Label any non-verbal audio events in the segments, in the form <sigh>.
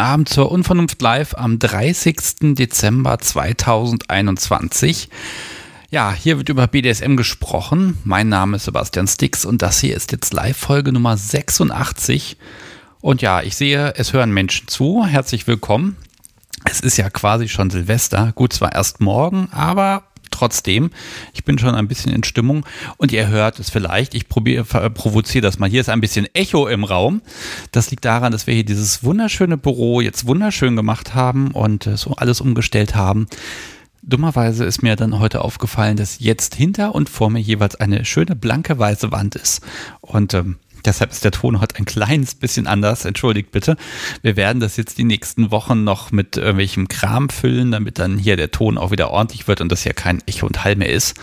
Abend zur Unvernunft Live am 30. Dezember 2021. Ja, hier wird über BDSM gesprochen. Mein Name ist Sebastian Stix und das hier ist jetzt Live-Folge Nummer 86. Und ja, ich sehe, es hören Menschen zu. Herzlich willkommen. Es ist ja quasi schon Silvester. Gut, zwar erst morgen, aber trotzdem, ich bin schon ein bisschen in Stimmung und ihr hört es vielleicht, ich probiere, provoziere das mal. Hier ist ein bisschen Echo im Raum. Das liegt daran, dass wir hier dieses wunderschöne Büro jetzt wunderschön gemacht haben und äh, so alles umgestellt haben. Dummerweise ist mir dann heute aufgefallen, dass jetzt hinter und vor mir jeweils eine schöne blanke weiße Wand ist. Und ähm, Deshalb ist der Ton heute ein kleines bisschen anders. Entschuldigt bitte. Wir werden das jetzt die nächsten Wochen noch mit irgendwelchem Kram füllen, damit dann hier der Ton auch wieder ordentlich wird und das hier kein Echo und Hall mehr ist.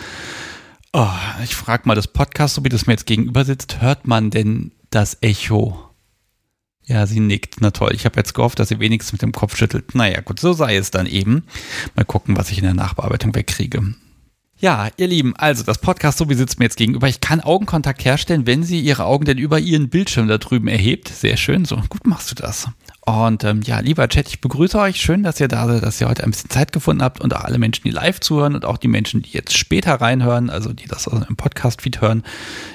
Oh, ich frage mal das Podcast, so wie das mir jetzt gegenüber sitzt, hört man denn das Echo? Ja, sie nickt. Na toll. Ich habe jetzt gehofft, dass sie wenigstens mit dem Kopf schüttelt. Naja, gut, so sei es dann eben. Mal gucken, was ich in der Nachbearbeitung wegkriege. Ja, ihr Lieben, also das Podcast so wie sitzt mir jetzt gegenüber. Ich kann Augenkontakt herstellen, wenn sie ihre Augen denn über ihren Bildschirm da drüben erhebt. Sehr schön, so gut machst du das. Und ähm, ja, lieber Chat, ich begrüße euch. Schön, dass ihr da seid, dass ihr heute ein bisschen Zeit gefunden habt und auch alle Menschen, die live zuhören und auch die Menschen, die jetzt später reinhören, also die das im Podcast-Feed hören.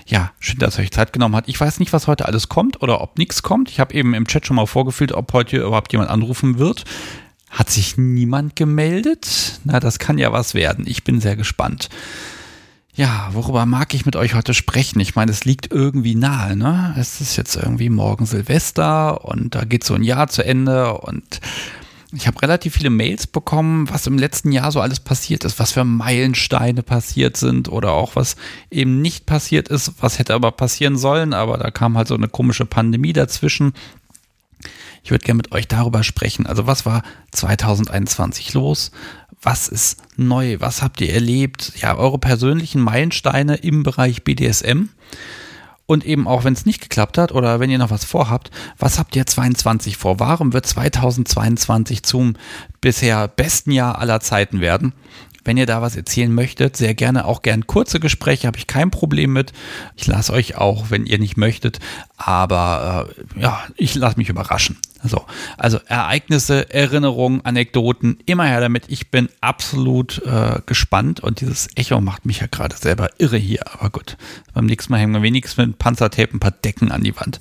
Ja, schön, dass ihr euch Zeit genommen habt. Ich weiß nicht, was heute alles kommt oder ob nichts kommt. Ich habe eben im Chat schon mal vorgefühlt, ob heute überhaupt jemand anrufen wird. Hat sich niemand gemeldet? Na, das kann ja was werden. Ich bin sehr gespannt. Ja, worüber mag ich mit euch heute sprechen? Ich meine, es liegt irgendwie nahe, ne? Es ist jetzt irgendwie morgen Silvester und da geht so ein Jahr zu Ende und ich habe relativ viele Mails bekommen, was im letzten Jahr so alles passiert ist, was für Meilensteine passiert sind oder auch was eben nicht passiert ist, was hätte aber passieren sollen, aber da kam halt so eine komische Pandemie dazwischen ich würde gerne mit euch darüber sprechen. Also was war 2021 los? Was ist neu? Was habt ihr erlebt? Ja, eure persönlichen Meilensteine im Bereich BDSM. Und eben auch, wenn es nicht geklappt hat oder wenn ihr noch was vorhabt, was habt ihr 22 vor? Warum wird 2022 zum bisher besten Jahr aller Zeiten werden? Wenn ihr da was erzählen möchtet, sehr gerne auch gern kurze Gespräche, habe ich kein Problem mit. Ich lasse euch auch, wenn ihr nicht möchtet, aber äh, ja, ich lasse mich überraschen. So, also Ereignisse, Erinnerungen, Anekdoten, immer her damit. Ich bin absolut äh, gespannt und dieses Echo macht mich ja gerade selber irre hier. Aber gut, beim nächsten Mal hängen wir wenigstens mit Panzertape ein paar Decken an die Wand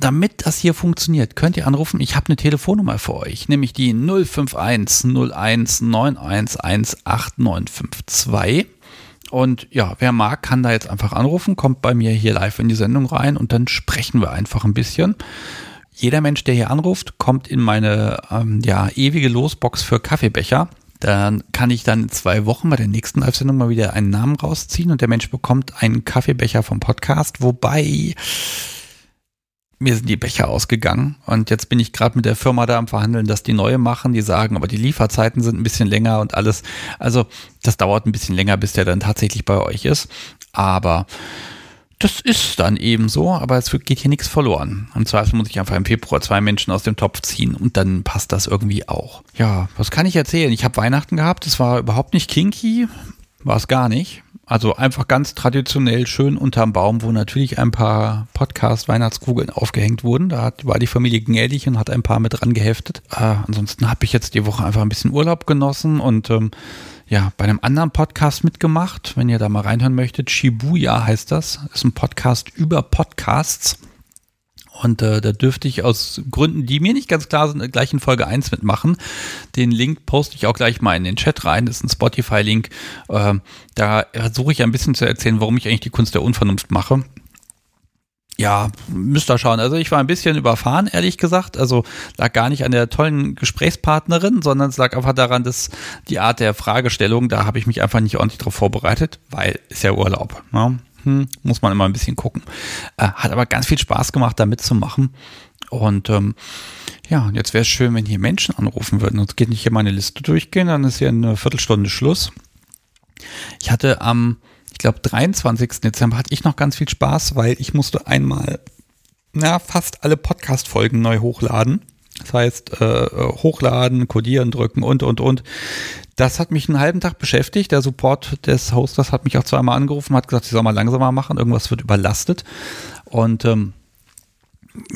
damit das hier funktioniert, könnt ihr anrufen. Ich habe eine Telefonnummer für euch, nämlich die 051 01 911 8952. Und ja, wer mag, kann da jetzt einfach anrufen, kommt bei mir hier live in die Sendung rein und dann sprechen wir einfach ein bisschen. Jeder Mensch, der hier anruft, kommt in meine ähm, ja, ewige Losbox für Kaffeebecher. Dann kann ich dann in zwei Wochen bei der nächsten Live-Sendung mal wieder einen Namen rausziehen und der Mensch bekommt einen Kaffeebecher vom Podcast, wobei mir sind die Becher ausgegangen und jetzt bin ich gerade mit der Firma da am Verhandeln, dass die neue machen. Die sagen, aber die Lieferzeiten sind ein bisschen länger und alles. Also das dauert ein bisschen länger, bis der dann tatsächlich bei euch ist. Aber das ist dann eben so, aber es geht hier nichts verloren. Im Zweifel muss ich einfach im Februar zwei Menschen aus dem Topf ziehen und dann passt das irgendwie auch. Ja, was kann ich erzählen? Ich habe Weihnachten gehabt, es war überhaupt nicht kinky, war es gar nicht. Also einfach ganz traditionell schön unterm Baum, wo natürlich ein paar Podcast-Weihnachtskugeln aufgehängt wurden. Da war die Familie gnädig und hat ein paar mit dran geheftet. Äh, ansonsten habe ich jetzt die Woche einfach ein bisschen Urlaub genossen und ähm, ja, bei einem anderen Podcast mitgemacht. Wenn ihr da mal reinhören möchtet, Shibuya heißt das. Ist ein Podcast über Podcasts. Und äh, da dürfte ich aus Gründen, die mir nicht ganz klar sind, gleich in Folge 1 mitmachen. Den Link poste ich auch gleich mal in den Chat rein. Das ist ein Spotify-Link. Äh, da versuche ich ein bisschen zu erzählen, warum ich eigentlich die Kunst der Unvernunft mache. Ja, müsst ihr schauen. Also ich war ein bisschen überfahren, ehrlich gesagt. Also lag gar nicht an der tollen Gesprächspartnerin, sondern es lag einfach daran, dass die Art der Fragestellung, da habe ich mich einfach nicht ordentlich darauf vorbereitet, weil ist ja Urlaub. Ne? Hm, muss man immer ein bisschen gucken. Äh, hat aber ganz viel Spaß gemacht, da mitzumachen. Und ähm, ja, jetzt wäre es schön, wenn hier Menschen anrufen würden. Sonst geht nicht hier meine Liste durchgehen, dann ist hier eine Viertelstunde Schluss. Ich hatte am, ich glaube, 23. Dezember hatte ich noch ganz viel Spaß, weil ich musste einmal na, fast alle Podcast-Folgen neu hochladen. Das heißt, äh, hochladen, codieren, drücken und, und, und. Das hat mich einen halben Tag beschäftigt. Der Support des Hosters hat mich auch zweimal angerufen, hat gesagt, ich soll mal langsamer machen, irgendwas wird überlastet. Und ähm,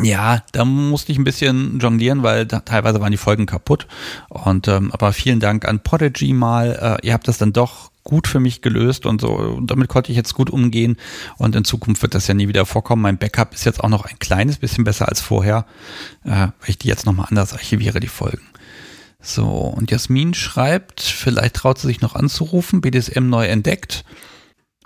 Ja, da musste ich ein bisschen jonglieren, weil da, teilweise waren die Folgen kaputt. Und ähm, aber vielen Dank an Prodigy mal. Äh, ihr habt das dann doch gut für mich gelöst und so. Und damit konnte ich jetzt gut umgehen. Und in Zukunft wird das ja nie wieder vorkommen. Mein Backup ist jetzt auch noch ein kleines bisschen besser als vorher, äh, weil ich die jetzt nochmal anders archiviere, die Folgen. So, und Jasmin schreibt, vielleicht traut sie sich noch anzurufen, BDSM neu entdeckt.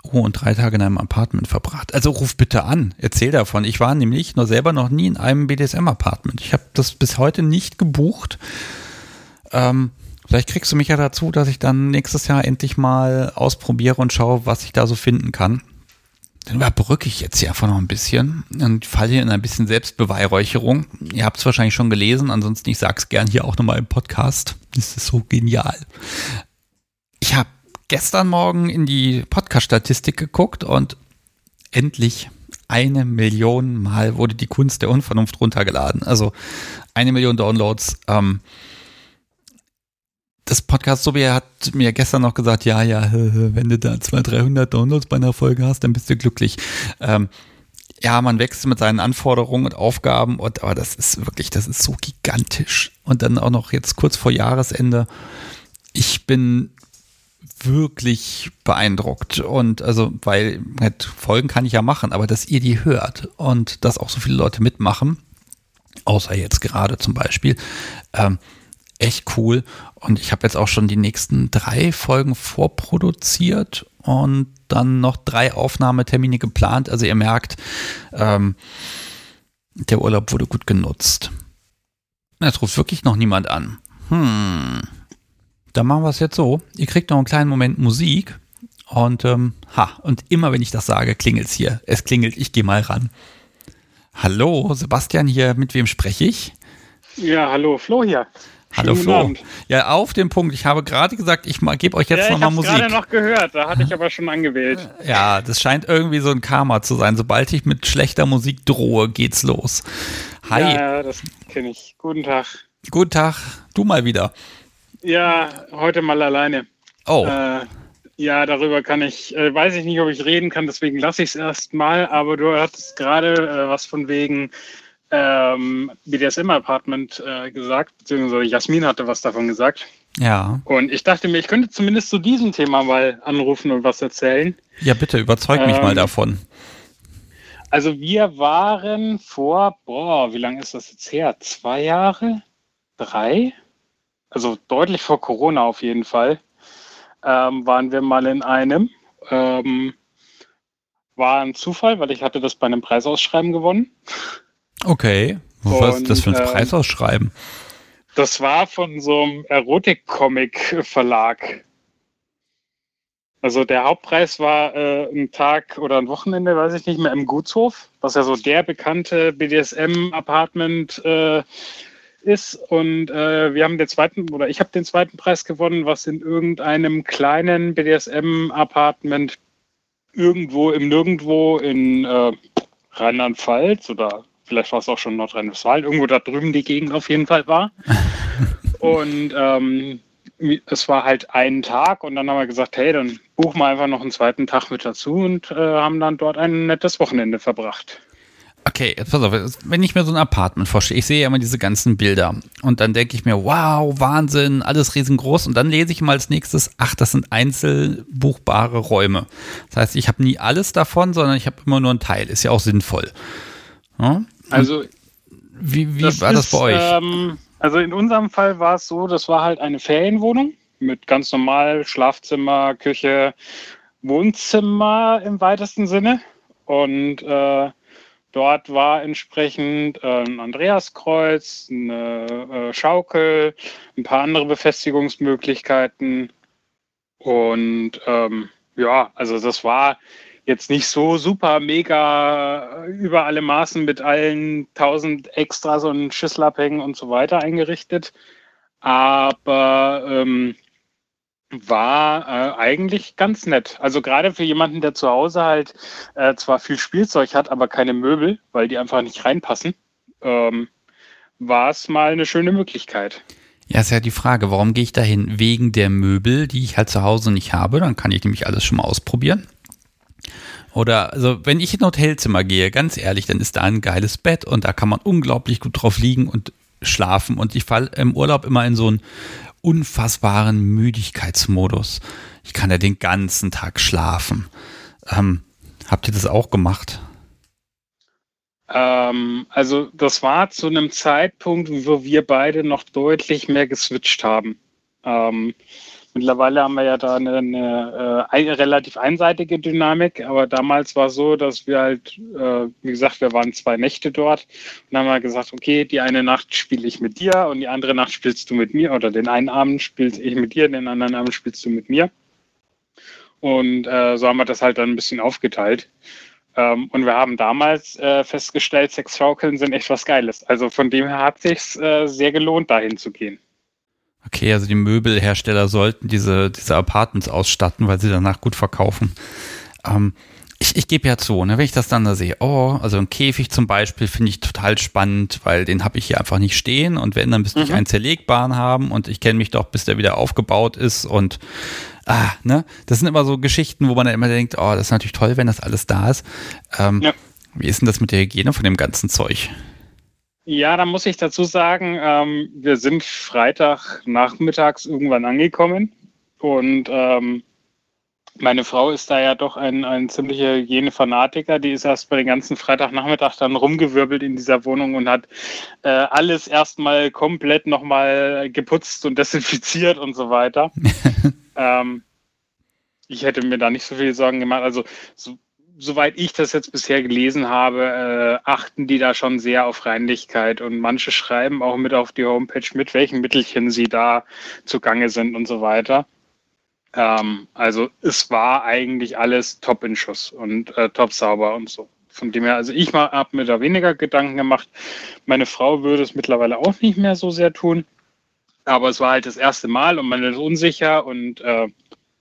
Oh, und drei Tage in einem Apartment verbracht. Also ruf bitte an, erzähl davon. Ich war nämlich nur selber noch nie in einem BDSM-Apartment. Ich habe das bis heute nicht gebucht. Ähm, vielleicht kriegst du mich ja dazu, dass ich dann nächstes Jahr endlich mal ausprobiere und schaue, was ich da so finden kann. Dann überbrücke ich jetzt hier einfach noch ein bisschen und falle hier in ein bisschen Selbstbeweihräucherung. Ihr habt es wahrscheinlich schon gelesen, ansonsten ich sage es gern hier auch nochmal im Podcast. Das ist so genial. Ich habe gestern Morgen in die Podcast-Statistik geguckt und endlich eine Million Mal wurde die Kunst der Unvernunft runtergeladen. Also eine Million Downloads. Ähm, das Podcast Sobi hat mir gestern noch gesagt, ja, ja, <laughs> wenn du da 200, 300 Downloads bei einer Folge hast, dann bist du glücklich. Ähm, ja, man wächst mit seinen Anforderungen und Aufgaben und aber das ist wirklich, das ist so gigantisch. Und dann auch noch jetzt kurz vor Jahresende. Ich bin wirklich beeindruckt. Und also, weil halt Folgen kann ich ja machen, aber dass ihr die hört und dass auch so viele Leute mitmachen, außer jetzt gerade zum Beispiel, ähm, echt cool. Und ich habe jetzt auch schon die nächsten drei Folgen vorproduziert und dann noch drei Aufnahmetermine geplant. Also ihr merkt, ähm, der Urlaub wurde gut genutzt. Jetzt ruft wirklich noch niemand an. Hm dann machen wir es jetzt so. Ihr kriegt noch einen kleinen Moment Musik. Und ähm, ha, und immer wenn ich das sage, klingelt es hier. Es klingelt, ich gehe mal ran. Hallo, Sebastian hier, mit wem spreche ich? Ja, hallo, Flo hier. Hallo Schönen Flo. Abend. Ja, auf den Punkt. Ich habe gerade gesagt, ich gebe euch jetzt ja, nochmal Musik. Ich habe gerade noch gehört, da hatte ich aber schon angewählt. <laughs> Ja, das scheint irgendwie so ein Karma zu sein. Sobald ich mit schlechter Musik drohe, geht's los. Hi. Ja, das kenne ich. Guten Tag. Guten Tag. Du mal wieder. Ja, heute mal alleine. Oh. Äh, ja, darüber kann ich, äh, weiß ich nicht, ob ich reden kann, deswegen lasse ich es erstmal. Aber du hattest gerade äh, was von wegen ähm, BDSM-Apartment äh, gesagt, beziehungsweise Jasmin hatte was davon gesagt. Ja. Und ich dachte mir, ich könnte zumindest zu diesem Thema mal anrufen und was erzählen. Ja, bitte, überzeug mich ähm, mal davon. Also wir waren vor, boah, wie lange ist das jetzt her? Zwei Jahre? Drei? also deutlich vor Corona auf jeden Fall, ähm, waren wir mal in einem. Ähm, war ein Zufall, weil ich hatte das bei einem Preisausschreiben gewonnen. Okay. Was ist das für ein ähm, Preisausschreiben? Das war von so einem Erotik-Comic-Verlag. Also der Hauptpreis war äh, ein Tag oder ein Wochenende, weiß ich nicht mehr, im Gutshof, was ja so der bekannte BDSM-Apartment äh, ist. Und äh, wir haben den zweiten, oder ich habe den zweiten Preis gewonnen, was in irgendeinem kleinen BDSM-Apartment irgendwo im Nirgendwo in äh, Rheinland-Pfalz oder vielleicht war es auch schon Nordrhein-Westfalen, irgendwo da drüben die Gegend auf jeden Fall war. <laughs> und ähm, es war halt ein Tag und dann haben wir gesagt, hey, dann buchen wir einfach noch einen zweiten Tag mit dazu und äh, haben dann dort ein nettes Wochenende verbracht. Okay, jetzt pass auf, wenn ich mir so ein Apartment vorstelle, ich sehe ja immer diese ganzen Bilder und dann denke ich mir, wow, Wahnsinn, alles riesengroß und dann lese ich mal als nächstes, ach, das sind einzelbuchbare Räume. Das heißt, ich habe nie alles davon, sondern ich habe immer nur einen Teil. Ist ja auch sinnvoll. Ja? Also, wie, wie das war ist, das bei euch? Ähm, also in unserem Fall war es so, das war halt eine Ferienwohnung mit ganz normal Schlafzimmer, Küche, Wohnzimmer im weitesten Sinne und äh, Dort war entsprechend äh, ein Andreaskreuz, eine äh, Schaukel, ein paar andere Befestigungsmöglichkeiten. Und ähm, ja, also das war jetzt nicht so super mega über alle Maßen mit allen tausend Extras und Schlüsselabhängen und so weiter eingerichtet. Aber ähm, war äh, eigentlich ganz nett. Also gerade für jemanden, der zu Hause halt äh, zwar viel Spielzeug hat, aber keine Möbel, weil die einfach nicht reinpassen, ähm, war es mal eine schöne Möglichkeit. Ja, ist ja die Frage, warum gehe ich dahin? Wegen der Möbel, die ich halt zu Hause nicht habe, dann kann ich nämlich alles schon mal ausprobieren. Oder, also, wenn ich in ein Hotelzimmer gehe, ganz ehrlich, dann ist da ein geiles Bett und da kann man unglaublich gut drauf liegen und schlafen. Und ich falle im Urlaub immer in so einen unfassbaren Müdigkeitsmodus. Ich kann ja den ganzen Tag schlafen. Ähm, habt ihr das auch gemacht? Ähm, also das war zu einem Zeitpunkt, wo wir beide noch deutlich mehr geswitcht haben. Ähm, mittlerweile haben wir ja da eine, eine, eine, äh, relativ einseitige Dynamik, aber damals war es so, dass wir halt, äh, wie gesagt, wir waren zwei Nächte dort und haben wir gesagt, okay, die eine Nacht spiele ich mit dir und die andere Nacht spielst du mit mir oder den einen Abend spielst ich mit dir, den anderen Abend spielst du mit mir. Und äh, so haben wir das halt dann ein bisschen aufgeteilt. Ähm, und wir haben damals äh, festgestellt, Sexschaukeln sind echt was Geiles. Also von dem her hat sich äh, sehr gelohnt, dahin zu gehen. Okay, also die Möbelhersteller sollten diese, diese Apartments ausstatten, weil sie danach gut verkaufen. Ähm, ich, ich gebe ja zu, ne, wenn ich das dann da sehe, oh, also ein Käfig zum Beispiel finde ich total spannend, weil den habe ich hier einfach nicht stehen und wenn, dann müsste mhm. ich einen zerlegbaren haben und ich kenne mich doch, bis der wieder aufgebaut ist und ah, ne? Das sind immer so Geschichten, wo man dann immer denkt, oh, das ist natürlich toll, wenn das alles da ist. Ähm, ja. Wie ist denn das mit der Hygiene von dem ganzen Zeug? Ja, da muss ich dazu sagen, ähm, wir sind Freitag nachmittags irgendwann angekommen und ähm, meine Frau ist da ja doch ein, ein ziemlicher Hygienefanatiker. Die ist erst bei den ganzen Freitagnachmittag dann rumgewirbelt in dieser Wohnung und hat äh, alles erstmal komplett nochmal geputzt und desinfiziert und so weiter. <laughs> ähm, ich hätte mir da nicht so viel Sorgen gemacht. Also, so, soweit ich das jetzt bisher gelesen habe, äh, achten die da schon sehr auf Reinlichkeit und manche schreiben auch mit auf die Homepage, mit welchen Mittelchen sie da zugange sind und so weiter. Ähm, also es war eigentlich alles top in Schuss und äh, top sauber und so. Von dem her, also ich habe mir da weniger Gedanken gemacht. Meine Frau würde es mittlerweile auch nicht mehr so sehr tun. Aber es war halt das erste Mal und man ist unsicher und äh,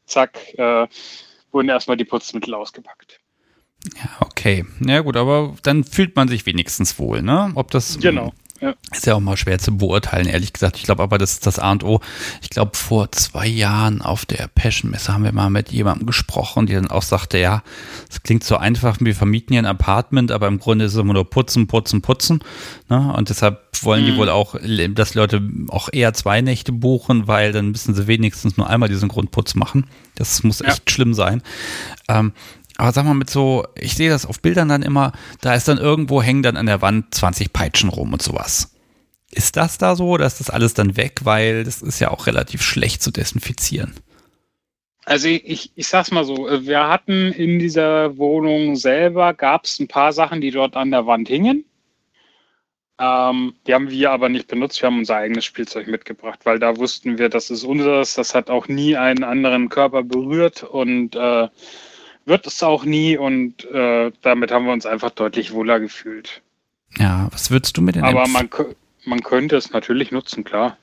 zack, äh, wurden erstmal die Putzmittel ausgepackt. Ja, okay. Ja gut, aber dann fühlt man sich wenigstens wohl, ne? Ob das genau. Ja. Ist ja auch mal schwer zu beurteilen, ehrlich gesagt. Ich glaube aber, das ist das A und O. Ich glaube, vor zwei Jahren auf der Passion-Messe haben wir mal mit jemandem gesprochen, der dann auch sagte, ja, es klingt so einfach, wir vermieten hier ein Apartment, aber im Grunde ist es immer nur putzen, putzen, putzen. Ne? Und deshalb wollen mhm. die wohl auch, dass Leute auch eher zwei Nächte buchen, weil dann müssen sie wenigstens nur einmal diesen Grundputz machen. Das muss echt ja. schlimm sein. Ähm, aber sag mal, mit so, ich sehe das auf Bildern dann immer, da ist dann irgendwo hängen dann an der Wand 20 Peitschen rum und sowas. Ist das da so oder ist das alles dann weg? Weil das ist ja auch relativ schlecht zu desinfizieren. Also ich, ich sag's mal so, wir hatten in dieser Wohnung selber, gab es ein paar Sachen, die dort an der Wand hingen. Ähm, die haben wir aber nicht benutzt, wir haben unser eigenes Spielzeug mitgebracht, weil da wussten wir, das ist unseres, das hat auch nie einen anderen Körper berührt und äh, wird es auch nie und äh, damit haben wir uns einfach deutlich wohler gefühlt. Ja, was würdest du mir denn Aber man, man könnte es natürlich nutzen, klar.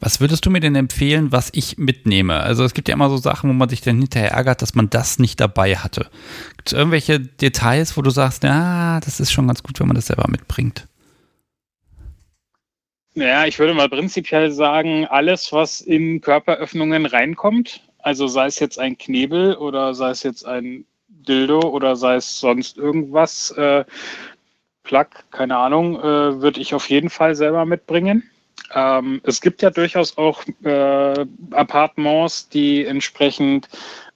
Was würdest du mir denn empfehlen, was ich mitnehme? Also es gibt ja immer so Sachen, wo man sich dann hinterher ärgert, dass man das nicht dabei hatte. Gibt es irgendwelche Details, wo du sagst, ja, das ist schon ganz gut, wenn man das selber mitbringt? Ja, ich würde mal prinzipiell sagen, alles, was in Körperöffnungen reinkommt, also sei es jetzt ein Knebel oder sei es jetzt ein Dildo oder sei es sonst irgendwas, äh, Plug, keine Ahnung, äh, würde ich auf jeden Fall selber mitbringen. Ähm, es gibt ja durchaus auch äh, Appartements, die entsprechend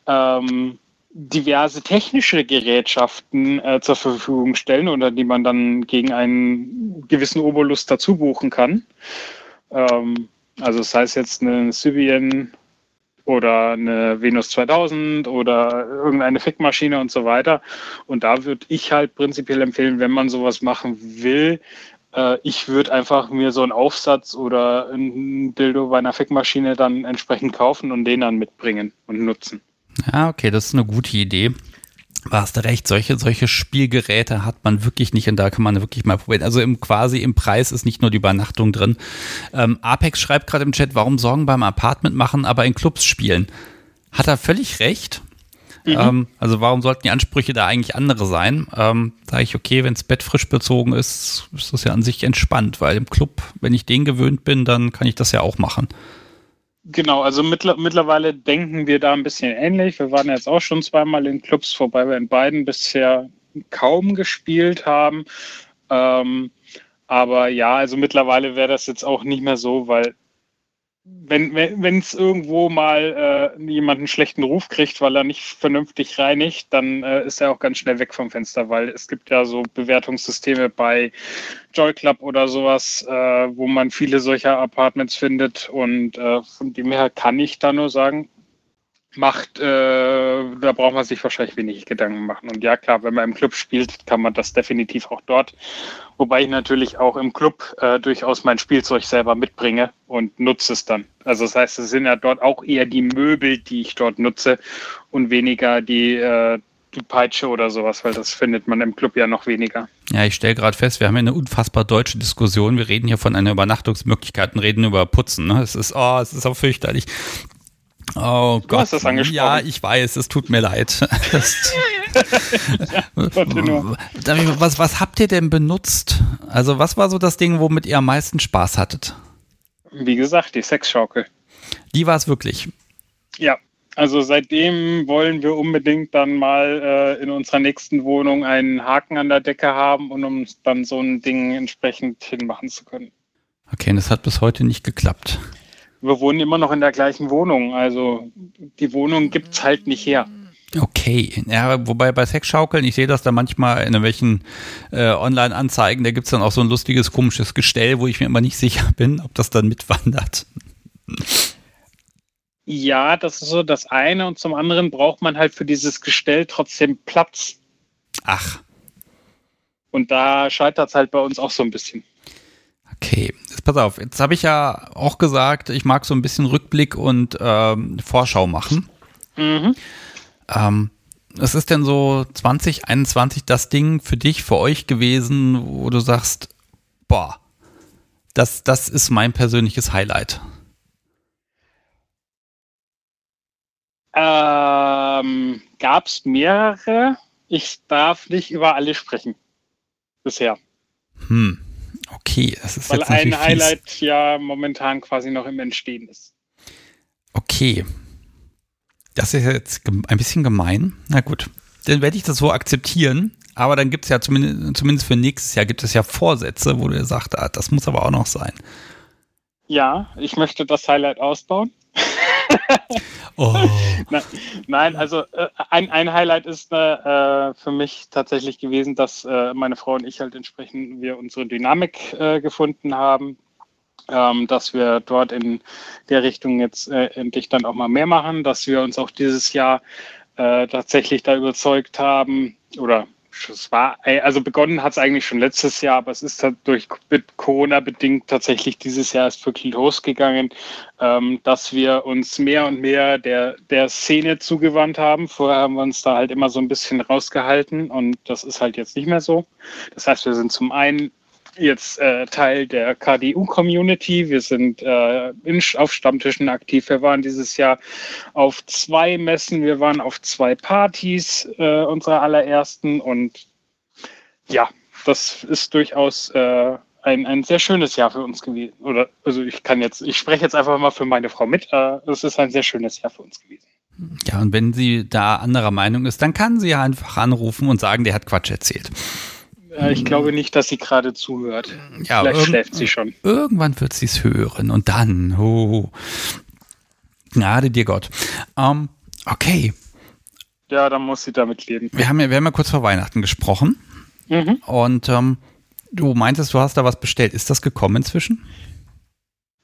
ähm, diverse technische Gerätschaften äh, zur Verfügung stellen oder die man dann gegen einen gewissen Obolus dazu buchen kann. Ähm, also das heißt jetzt eine Sybian oder eine Venus 2000 oder irgendeine Fickmaschine und so weiter. Und da würde ich halt prinzipiell empfehlen, wenn man sowas machen will, äh, ich würde einfach mir so einen Aufsatz oder ein Dildo bei einer Fickmaschine dann entsprechend kaufen und den dann mitbringen und nutzen. Ja, okay, das ist eine gute Idee hast du recht, solche, solche Spielgeräte hat man wirklich nicht und da kann man wirklich mal probieren. Also im quasi im Preis ist nicht nur die Übernachtung drin. Ähm, Apex schreibt gerade im Chat, warum Sorgen beim Apartment machen, aber in Clubs spielen. Hat er völlig recht. Mhm. Ähm, also warum sollten die Ansprüche da eigentlich andere sein? Ähm, Sage ich, okay, wenn das Bett frisch bezogen ist, ist das ja an sich entspannt, weil im Club, wenn ich den gewöhnt bin, dann kann ich das ja auch machen. Genau, also mittler mittlerweile denken wir da ein bisschen ähnlich. Wir waren jetzt auch schon zweimal in Clubs, wobei wir in beiden bisher kaum gespielt haben. Ähm, aber ja, also mittlerweile wäre das jetzt auch nicht mehr so, weil wenn wenn es irgendwo mal äh, jemand einen schlechten Ruf kriegt, weil er nicht vernünftig reinigt, dann äh, ist er auch ganz schnell weg vom Fenster, weil es gibt ja so Bewertungssysteme bei Joy Club oder sowas, äh, wo man viele solcher Apartments findet und äh, von dem her kann ich da nur sagen, macht, äh, da braucht man sich wahrscheinlich wenig Gedanken machen. Und ja, klar, wenn man im Club spielt, kann man das definitiv auch dort. Wobei ich natürlich auch im Club äh, durchaus mein Spielzeug selber mitbringe und nutze es dann. Also das heißt, es sind ja dort auch eher die Möbel, die ich dort nutze und weniger die, äh, die Peitsche oder sowas, weil das findet man im Club ja noch weniger. Ja, ich stelle gerade fest, wir haben ja eine unfassbar deutsche Diskussion. Wir reden hier von einer Übernachtungsmöglichkeit und reden über Putzen. Ne? Es ist, oh, es ist auch fürchterlich. Oh Gott. Du hast das angesprochen. Ja, ich weiß, es tut mir leid. <laughs> <laughs> was, was habt ihr denn benutzt? Also, was war so das Ding, womit ihr am meisten Spaß hattet? Wie gesagt, die Sexschaukel. Die war es wirklich. Ja, also seitdem wollen wir unbedingt dann mal äh, in unserer nächsten Wohnung einen Haken an der Decke haben und um dann so ein Ding entsprechend hinmachen zu können. Okay, und das hat bis heute nicht geklappt wir wohnen immer noch in der gleichen Wohnung. Also die Wohnung gibt es halt nicht her. Okay, ja, wobei bei Sexschaukeln, ich sehe das da manchmal in irgendwelchen äh, Online-Anzeigen, da gibt es dann auch so ein lustiges, komisches Gestell, wo ich mir immer nicht sicher bin, ob das dann mitwandert. Ja, das ist so das eine und zum anderen braucht man halt für dieses Gestell trotzdem Platz. Ach. Und da scheitert es halt bei uns auch so ein bisschen. Okay, jetzt pass auf. Jetzt habe ich ja auch gesagt, ich mag so ein bisschen Rückblick und ähm, Vorschau machen. Mhm. Ähm, was ist denn so 2021 das Ding für dich, für euch gewesen, wo du sagst, boah, das, das ist mein persönliches Highlight? Ähm, Gab es mehrere. Ich darf nicht über alle sprechen. Bisher. Hm. Okay, das ist Weil jetzt ein Highlight fies. ja momentan quasi noch im Entstehen ist. Okay. Das ist jetzt ein bisschen gemein. Na gut, dann werde ich das so akzeptieren. Aber dann gibt es ja zumindest, zumindest für nächstes Jahr gibt es ja Vorsätze, wo du sagst, ah, das muss aber auch noch sein. Ja, ich möchte das Highlight ausbauen. Oh. Nein, also äh, ein, ein Highlight ist äh, für mich tatsächlich gewesen, dass äh, meine Frau und ich halt entsprechend wir unsere Dynamik äh, gefunden haben. Ähm, dass wir dort in der Richtung jetzt äh, endlich dann auch mal mehr machen, dass wir uns auch dieses Jahr äh, tatsächlich da überzeugt haben oder es war, also begonnen hat es eigentlich schon letztes Jahr, aber es ist durch Corona bedingt tatsächlich dieses Jahr erst wirklich losgegangen, ähm, dass wir uns mehr und mehr der, der Szene zugewandt haben. Vorher haben wir uns da halt immer so ein bisschen rausgehalten und das ist halt jetzt nicht mehr so. Das heißt, wir sind zum einen jetzt äh, Teil der KDU-Community. Wir sind äh, in, auf Stammtischen aktiv. Wir waren dieses Jahr auf zwei Messen, wir waren auf zwei Partys äh, unserer allerersten und ja, das ist durchaus äh, ein, ein sehr schönes Jahr für uns gewesen. Oder also ich kann jetzt, ich spreche jetzt einfach mal für meine Frau mit. Äh, es ist ein sehr schönes Jahr für uns gewesen. Ja, und wenn sie da anderer Meinung ist, dann kann sie ja einfach anrufen und sagen, der hat Quatsch erzählt. Äh, ich glaube nicht, dass sie gerade zuhört. Ja, Vielleicht schläft sie schon. Irgendwann wird sie es hören und dann, oh, Gnade dir Gott. Um, ähm, okay. Ja, dann muss sie damit leben. Wir haben ja, wir haben ja kurz vor Weihnachten gesprochen. Mhm. Und ähm, du meintest, du hast da was bestellt. Ist das gekommen inzwischen?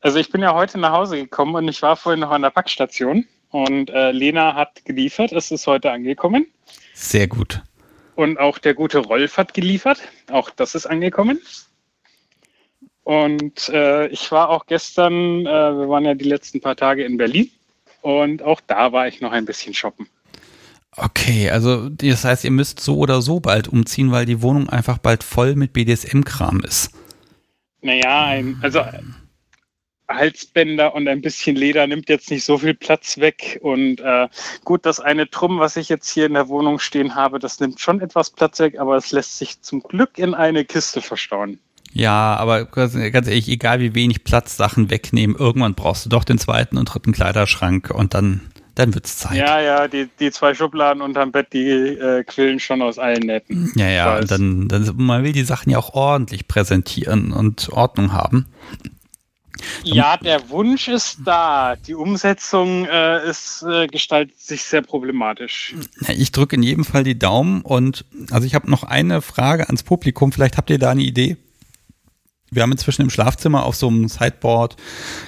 Also ich bin ja heute nach Hause gekommen und ich war vorhin noch an der Packstation und äh, Lena hat geliefert. Es ist heute angekommen. Sehr gut. Und auch der gute Rolf hat geliefert. Auch das ist angekommen. Und äh, ich war auch gestern, äh, wir waren ja die letzten paar Tage in Berlin. Und auch da war ich noch ein bisschen shoppen. Okay, also das heißt, ihr müsst so oder so bald umziehen, weil die Wohnung einfach bald voll mit BDSM-Kram ist. Naja, ein, also Halsbänder und ein bisschen Leder nimmt jetzt nicht so viel Platz weg. Und äh, gut, das eine Drum, was ich jetzt hier in der Wohnung stehen habe, das nimmt schon etwas Platz weg, aber es lässt sich zum Glück in eine Kiste verstauen. Ja, aber ganz ehrlich, egal wie wenig Platz Sachen wegnehmen, irgendwann brauchst du doch den zweiten und dritten Kleiderschrank und dann, dann wird's Zeit. Ja, ja, die, die zwei Schubladen unterm Bett, die äh, quillen schon aus allen Nähten. Ja, ja, und dann, dann, man will die Sachen ja auch ordentlich präsentieren und Ordnung haben. Ja, der Wunsch ist da. Die Umsetzung äh, ist, äh, gestaltet sich sehr problematisch. Ich drücke in jedem Fall die Daumen und also ich habe noch eine Frage ans Publikum. Vielleicht habt ihr da eine Idee. Wir haben inzwischen im Schlafzimmer auf so einem Sideboard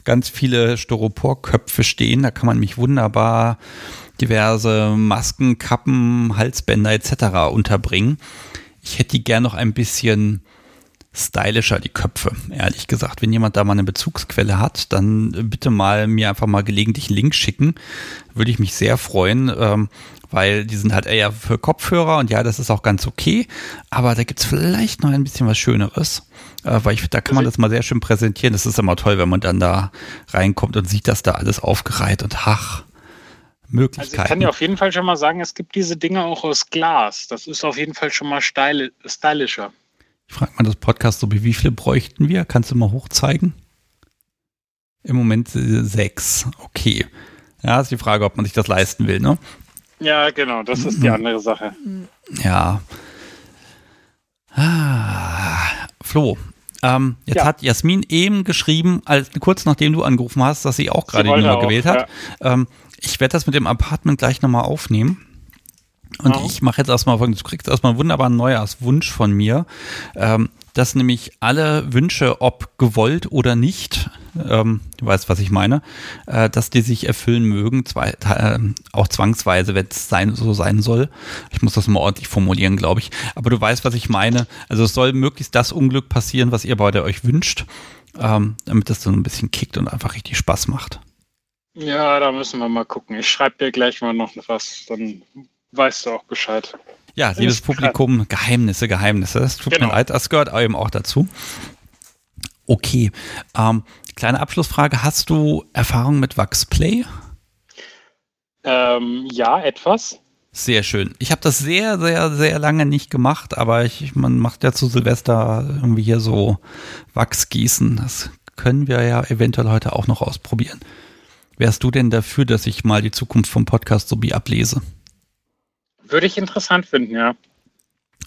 ganz viele Styroporköpfe stehen. Da kann man mich wunderbar diverse Masken, Kappen, Halsbänder etc. unterbringen. Ich hätte die gern noch ein bisschen stylischer, die Köpfe, ehrlich gesagt. Wenn jemand da mal eine Bezugsquelle hat, dann bitte mal mir einfach mal gelegentlich einen Link schicken. Würde ich mich sehr freuen, ähm, weil die sind halt eher für Kopfhörer und ja, das ist auch ganz okay. Aber da gibt's vielleicht noch ein bisschen was Schöneres, äh, weil ich, da kann man das mal sehr schön präsentieren. Das ist immer toll, wenn man dann da reinkommt und sieht, dass da alles aufgereiht und ach. Möglichkeiten. Also ich kann dir auf jeden Fall schon mal sagen, es gibt diese Dinge auch aus Glas. Das ist auf jeden Fall schon mal stylischer. Ich frage mal das Podcast so, wie viele bräuchten wir? Kannst du mal hochzeigen? Im Moment sechs. Okay. Ja, ist die Frage, ob man sich das leisten will, ne? Ja, genau, das ist die andere Sache. Ja. Ah, Flo, ähm, jetzt ja. hat Jasmin eben geschrieben, als, kurz nachdem du angerufen hast, dass sie auch gerade die Nummer auch, gewählt hat. Ja. Ähm, ich werde das mit dem Apartment gleich nochmal aufnehmen. Und ich mache jetzt erstmal folgendes, du kriegst erstmal einen wunderbaren Neujahrswunsch von mir, ähm, dass nämlich alle Wünsche, ob gewollt oder nicht, ähm, du weißt, was ich meine, äh, dass die sich erfüllen mögen, zwei, äh, auch zwangsweise, wenn es sein, so sein soll. Ich muss das mal ordentlich formulieren, glaube ich. Aber du weißt, was ich meine. Also es soll möglichst das Unglück passieren, was ihr beide euch wünscht, ähm, damit das so ein bisschen kickt und einfach richtig Spaß macht. Ja, da müssen wir mal gucken. Ich schreibe dir gleich mal noch was, dann weißt du auch Bescheid. Ja, liebes Publikum, Geheimnisse, Geheimnisse. Es tut genau. mir leid, das gehört eben auch dazu. Okay, ähm, kleine Abschlussfrage. Hast du Erfahrung mit Wachsplay? Ähm, ja, etwas. Sehr schön. Ich habe das sehr, sehr, sehr lange nicht gemacht, aber ich, man macht ja zu Silvester irgendwie hier so Wachsgießen. Das können wir ja eventuell heute auch noch ausprobieren. Wärst du denn dafür, dass ich mal die Zukunft vom Podcast Sobi ablese? Würde ich interessant finden, ja.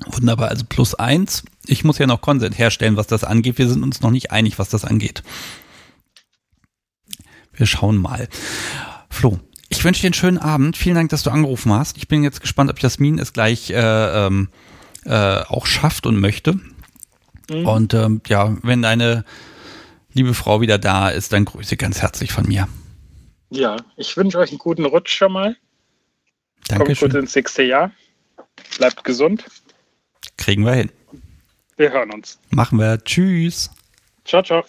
Wunderbar, also plus eins. Ich muss ja noch Consent herstellen, was das angeht. Wir sind uns noch nicht einig, was das angeht. Wir schauen mal. Flo, ich wünsche dir einen schönen Abend. Vielen Dank, dass du angerufen hast. Ich bin jetzt gespannt, ob Jasmin es gleich äh, ähm, äh, auch schafft und möchte. Mhm. Und ähm, ja, wenn deine liebe Frau wieder da ist, dann grüße ganz herzlich von mir. Ja, ich wünsche euch einen guten Rutsch schon mal. Dankeschön. Kommt gut ins nächste Jahr. Bleibt gesund. Kriegen wir hin. Wir hören uns. Machen wir. Tschüss. Ciao, ciao.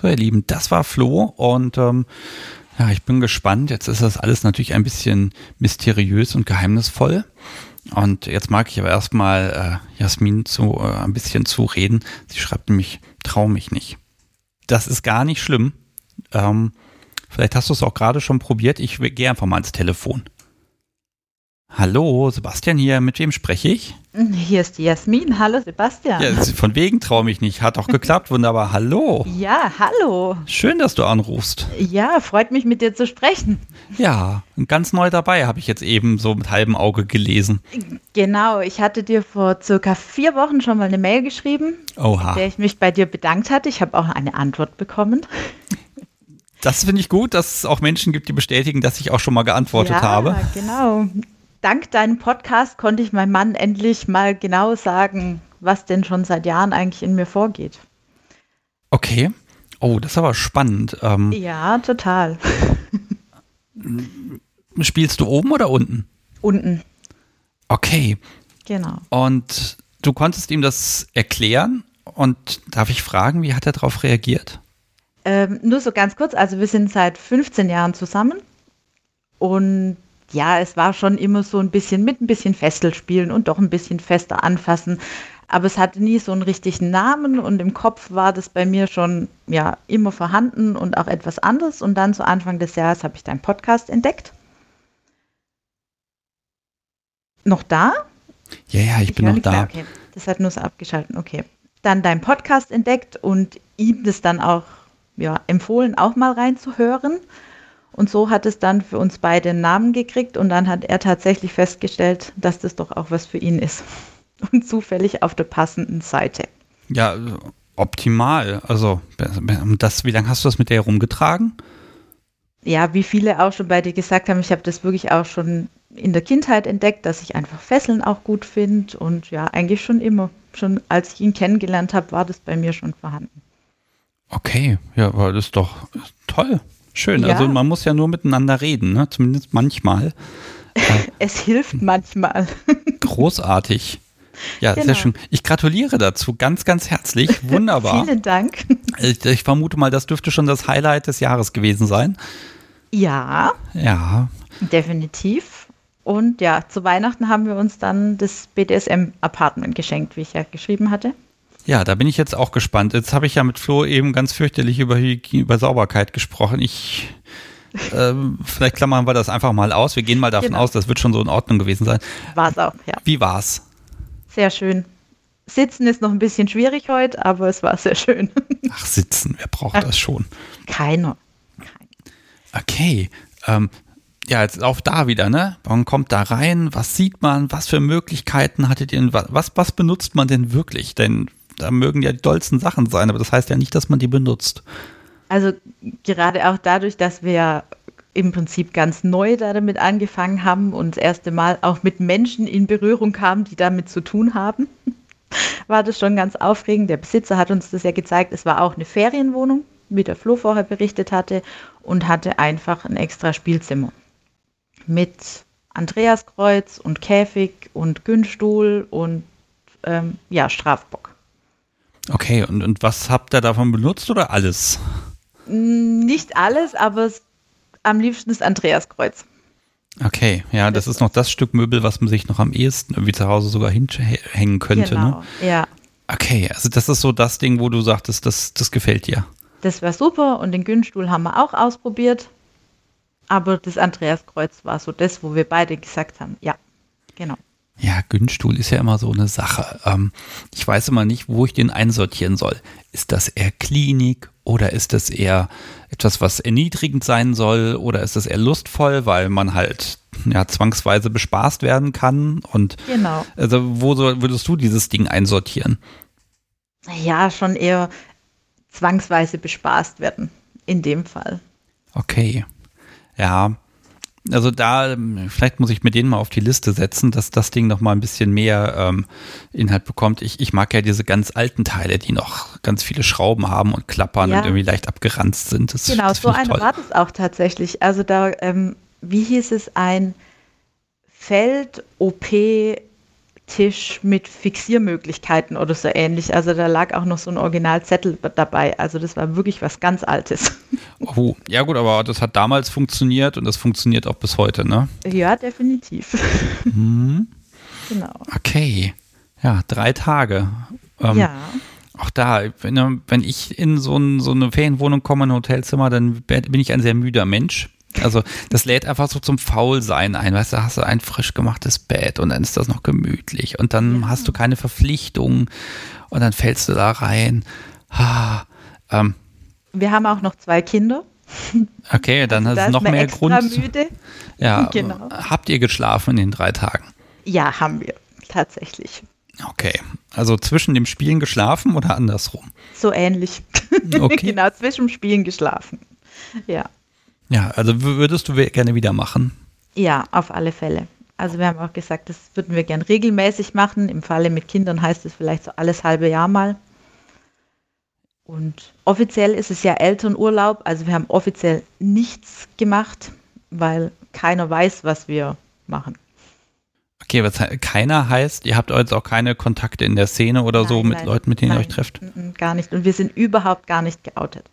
So, ihr Lieben, das war Flo und ähm, ja, ich bin gespannt. Jetzt ist das alles natürlich ein bisschen mysteriös und geheimnisvoll. Und jetzt mag ich aber erstmal äh, Jasmin zu äh, ein bisschen zureden. Sie schreibt nämlich, trau mich nicht. Das ist gar nicht schlimm. Ähm, Vielleicht hast du es auch gerade schon probiert. Ich gehe einfach mal ins Telefon. Hallo, Sebastian hier. Mit wem spreche ich? Hier ist die Jasmin. Hallo, Sebastian. Ja, von wegen traue mich nicht. Hat doch geklappt. Wunderbar. Hallo. Ja, hallo. Schön, dass du anrufst. Ja, freut mich, mit dir zu sprechen. Ja, ganz neu dabei, habe ich jetzt eben so mit halbem Auge gelesen. Genau, ich hatte dir vor circa vier Wochen schon mal eine Mail geschrieben, Oha. in der ich mich bei dir bedankt hatte. Ich habe auch eine Antwort bekommen. Das finde ich gut, dass es auch Menschen gibt, die bestätigen, dass ich auch schon mal geantwortet ja, habe. Genau. Dank deinem Podcast konnte ich meinem Mann endlich mal genau sagen, was denn schon seit Jahren eigentlich in mir vorgeht. Okay. Oh, das ist aber spannend. Ähm, ja, total. <laughs> Spielst du oben oder unten? Unten. Okay. Genau. Und du konntest ihm das erklären und darf ich fragen, wie hat er darauf reagiert? Ähm, nur so ganz kurz, also wir sind seit 15 Jahren zusammen und ja, es war schon immer so ein bisschen mit ein bisschen Festel spielen und doch ein bisschen fester anfassen. Aber es hatte nie so einen richtigen Namen und im Kopf war das bei mir schon ja immer vorhanden und auch etwas anderes. Und dann zu Anfang des Jahres habe ich deinen Podcast entdeckt. Noch da? Ja, ja, ich, ich bin noch da. Okay. Das hat nur so abgeschalten, okay. Dann dein Podcast entdeckt und ihm das dann auch ja, empfohlen, auch mal reinzuhören. Und so hat es dann für uns beide einen Namen gekriegt und dann hat er tatsächlich festgestellt, dass das doch auch was für ihn ist. <laughs> Und zufällig auf der passenden Seite. Ja, optimal. Also, das, wie lange hast du das mit der rumgetragen? Ja, wie viele auch schon bei dir gesagt haben, ich habe das wirklich auch schon in der Kindheit entdeckt, dass ich einfach Fesseln auch gut finde. Und ja, eigentlich schon immer. Schon als ich ihn kennengelernt habe, war das bei mir schon vorhanden. Okay, ja, aber das ist doch toll. Schön. Ja. Also man muss ja nur miteinander reden, ne? zumindest manchmal. <laughs> es hilft manchmal. <laughs> Großartig. Ja, genau. sehr schön. Ich gratuliere dazu ganz, ganz herzlich. <laughs> Wunderbar. Vielen Dank. Ich, ich, vermute mal, das dürfte schon das Highlight des Jahres gewesen sein. Ja. Ja. Definitiv. Und ja, zu Weihnachten haben wir uns dann das BDSM-Apartment geschenkt, wie ich ja geschrieben hatte. Ja, da bin ich jetzt auch gespannt. Jetzt habe ich ja mit Flo eben ganz fürchterlich über, über Sauberkeit gesprochen. Ich ähm, vielleicht klammern wir das einfach mal aus. Wir gehen mal davon genau. aus, das wird schon so in Ordnung gewesen sein. War es auch, ja. Wie war's? Sehr schön. Sitzen ist noch ein bisschen schwierig heute, aber es war sehr schön. <laughs> Ach, sitzen, wer braucht Ach, das schon? Keiner. Keiner. Okay. Ähm, ja, jetzt auch da wieder, ne? Man kommt da rein, was sieht man, was für Möglichkeiten hattet ihr, was, was benutzt man denn wirklich? Denn da mögen ja die dollsten Sachen sein, aber das heißt ja nicht, dass man die benutzt. Also gerade auch dadurch, dass wir im Prinzip ganz neu damit angefangen haben und das erste Mal auch mit Menschen in Berührung kamen, die damit zu tun haben, <laughs> war das schon ganz aufregend. Der Besitzer hat uns das ja gezeigt. Es war auch eine Ferienwohnung, wie der Flo vorher berichtet hatte, und hatte einfach ein extra Spielzimmer mit Andreaskreuz und Käfig und Günstuhl und ähm, ja, Strafbock. Okay, und, und was habt ihr davon benutzt oder alles? Nicht alles, aber es am liebsten das Andreaskreuz. Okay, ja, das, ist noch das Stück Möbel, was man sich noch am ehesten irgendwie zu Hause sogar hinhängen könnte. Ne? Genau, ne? ja. Okay, also das ist so das Ding, wo du sagtest, das, das gefällt dir. Das war super und den Günststuhl haben wir auch ausprobiert. Aber das Andreaskreuz war so das, wo wir beide gesagt haben, ja, genau. Ja, Günststuhl ist ja immer so eine Sache. Ähm, ich weiß immer nicht, wo ich den einsortieren soll. Ist das eher Klinik oder ist das eher etwas, was erniedrigend sein soll oder ist das eher lustvoll, weil man halt ja zwangsweise bespaßt werden kann? Und genau. also wo soll, würdest du dieses Ding einsortieren? Ja, schon eher zwangsweise bespaßt werden in dem Fall. Okay. Ja, also da, vielleicht muss ich mir den mal auf die Liste setzen, dass das Ding noch mal ein bisschen mehr ähm, Inhalt bekommt. Ich, ich mag ja diese ganz alten Teile, die noch ganz viele Schrauben haben und klappern ja. und irgendwie leicht abgeranzt sind. Das, genau, das so eine war das auch tatsächlich. Also da, ähm, wie hieß es, ein Feld-OP Tisch mit Fixiermöglichkeiten oder so ähnlich. Also da lag auch noch so ein Originalzettel dabei. Also das war wirklich was ganz Altes. Oh, ja gut, aber das hat damals funktioniert und das funktioniert auch bis heute, ne? Ja, definitiv. <laughs> Mhm. Genau. Okay. Ja, drei Tage. Ähm, ja. Auch da, wenn, wenn ich in so, ein, so eine Ferienwohnung komme, ein Hotelzimmer, dann bin ich ein sehr müder Mensch. Also das lädt einfach so zum Faulsein ein. Weißt du, hast du ein frisch gemachtes Bett und dann ist das noch gemütlich und dann ja. hast du keine Verpflichtungen und dann fällst du da rein. Ah, ähm. Wir haben auch noch zwei Kinder. Okay, dann also hast du noch mehr Grund. Müde. Ja, <laughs> genau. Habt ihr geschlafen in den drei Tagen? Ja, haben wir tatsächlich. Okay, also zwischen dem Spielen geschlafen oder andersrum? So ähnlich. <laughs> Okay. genau, zwischen dem Spielen geschlafen. Ja. Ja, also würdest du gerne wieder machen? Ja, auf alle Fälle. Also wir haben auch gesagt, das würden wir gern regelmäßig machen. Im Falle mit Kindern heißt es vielleicht so alles halbe Jahr mal. Und offiziell ist es ja Elternurlaub, also wir haben offiziell nichts gemacht, weil keiner weiß, was wir machen. Okay, was keiner heißt, ihr habt jetzt auch keine Kontakte in der Szene oder nein, so mit nein, Leuten, mit denen nein, ihr euch trefft? Gar nicht. Und wir sind überhaupt gar nicht geoutet.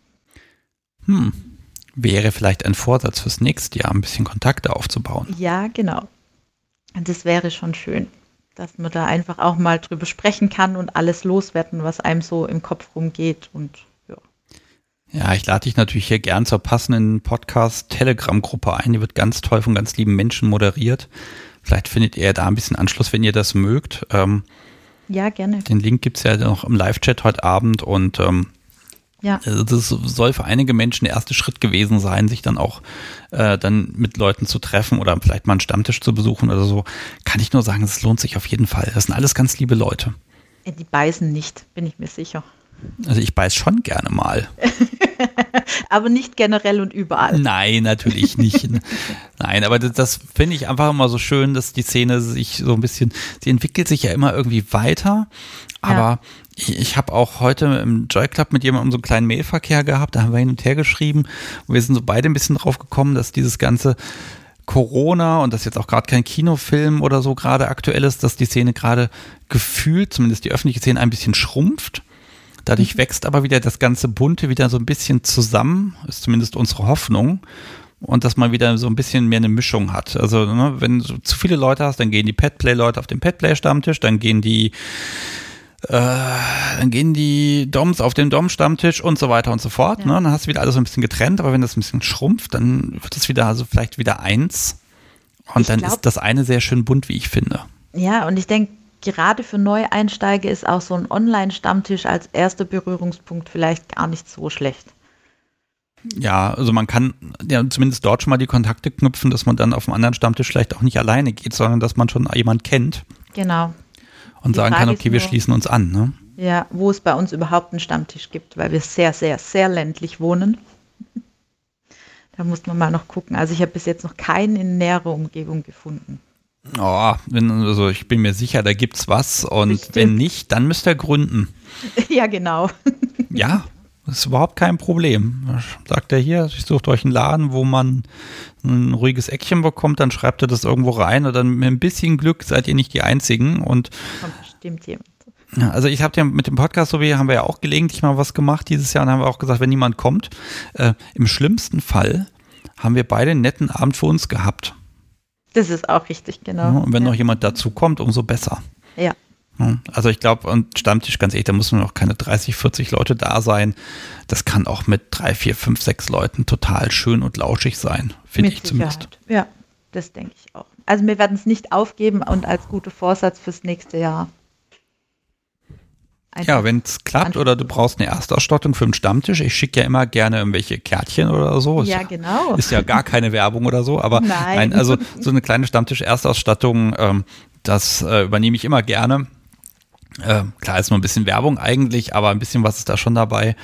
Hm, wäre vielleicht ein Vorsatz fürs nächste Jahr, ein bisschen Kontakte aufzubauen. Ja, genau. Und das wäre schon schön, dass man da einfach auch mal drüber sprechen kann und alles loswerden, was einem so im Kopf rumgeht und ja. Ja, ich lade dich natürlich hier gern zur passenden Podcast-Telegram-Gruppe ein. Die wird ganz toll von ganz lieben Menschen moderiert. Vielleicht findet ihr da ein bisschen Anschluss, wenn ihr das mögt. Ähm, Ja, gerne. Den Link gibt es ja noch im Live-Chat heute Abend und ähm, Ja. also das soll für einige Menschen der erste Schritt gewesen sein, sich dann auch äh, dann mit Leuten zu treffen oder vielleicht mal einen Stammtisch zu besuchen oder so. Kann ich nur sagen, es lohnt sich auf jeden Fall. Das sind alles ganz liebe Leute. Äh, Die beißen nicht, bin ich mir sicher. Also ich beiß schon gerne mal. <laughs> Aber nicht generell und überall. Nein, natürlich nicht. <laughs> Nein, aber das, das finde ich einfach immer so schön, dass die Szene sich so ein bisschen, sie entwickelt sich ja immer irgendwie weiter. Aber Ja. Ich, ich habe auch heute im Joy Club mit jemandem so einen kleinen Mailverkehr gehabt, da haben wir hin und her geschrieben und wir sind so beide ein bisschen drauf gekommen, dass dieses ganze Corona und das jetzt auch gerade kein Kinofilm oder so gerade aktuell ist, dass die Szene gerade gefühlt, zumindest die öffentliche Szene, ein bisschen schrumpft. Dadurch wächst aber wieder das ganze Bunte wieder so ein bisschen zusammen, ist zumindest unsere Hoffnung. Und dass man wieder so ein bisschen mehr eine Mischung hat. Also, ne, wenn du zu viele Leute hast, dann gehen die Petplay-Leute auf den Petplay-Stammtisch, dann gehen die, äh, dann gehen die Doms auf den Dom-Stammtisch und so weiter und so fort. Ja. Ne? Dann hast du wieder alles so ein bisschen getrennt, aber wenn das ein bisschen schrumpft, dann wird es wieder, also vielleicht wieder eins. Und Ich dann glaub- ist das eine sehr schön bunt, wie ich finde. Ja, und ich denke, gerade für Neueinsteiger ist auch so ein Online-Stammtisch als erster Berührungspunkt vielleicht gar nicht so schlecht. Ja, also man kann ja zumindest dort schon mal die Kontakte knüpfen, dass man dann auf dem anderen Stammtisch vielleicht auch nicht alleine geht, sondern dass man schon jemand kennt Genau. Und Die sagen Frage kann, okay, wir nur- schließen uns an. Ne? Ja, wo es bei uns überhaupt einen Stammtisch gibt, weil wir sehr, sehr, sehr ländlich wohnen. <laughs> Da muss man mal noch gucken. Also ich habe bis jetzt noch keinen in näherer Umgebung gefunden. Oh, wenn, also ich bin mir sicher, da gibt's was und Bestimmt. wenn nicht, dann müsst ihr gründen. <laughs> ja, genau. Ja, das ist überhaupt kein Problem. Sagt er hier, ich sucht euch einen Laden, wo man ein ruhiges Eckchen bekommt, dann schreibt er das irgendwo rein und dann mit ein bisschen Glück seid ihr nicht die Einzigen und bestimmt jemand. Also ich habe ja mit dem Podcast so wie haben wir ja auch gelegentlich mal was gemacht dieses Jahr und haben wir auch gesagt, wenn niemand kommt, äh, im schlimmsten Fall haben wir beide einen netten Abend für uns gehabt. Das ist auch richtig, genau. Ja, und wenn ja. noch jemand dazu kommt, umso besser. Ja, Also ich glaube, und Stammtisch, ganz ehrlich, da müssen noch keine 30, 40 Leute da sein. Das kann auch mit drei, vier, fünf, sechs Leuten total schön und lauschig sein, finde ich zumindest. Ja, das denke ich auch. Also wir werden es nicht aufgeben und als guter Vorsatz fürs nächste Jahr. Ja, wenn es klappt oder du brauchst eine Erstausstattung für einen Stammtisch, ich schicke ja immer gerne irgendwelche Kärtchen oder so. Ist Ja, genau. Ist ja gar keine Werbung oder so, aber Nein. also so eine kleine Stammtisch-Erstausstattung, ähm, das äh, übernehme ich immer gerne. Äh, klar ist nur ein bisschen Werbung eigentlich, aber ein bisschen was ist da schon dabei.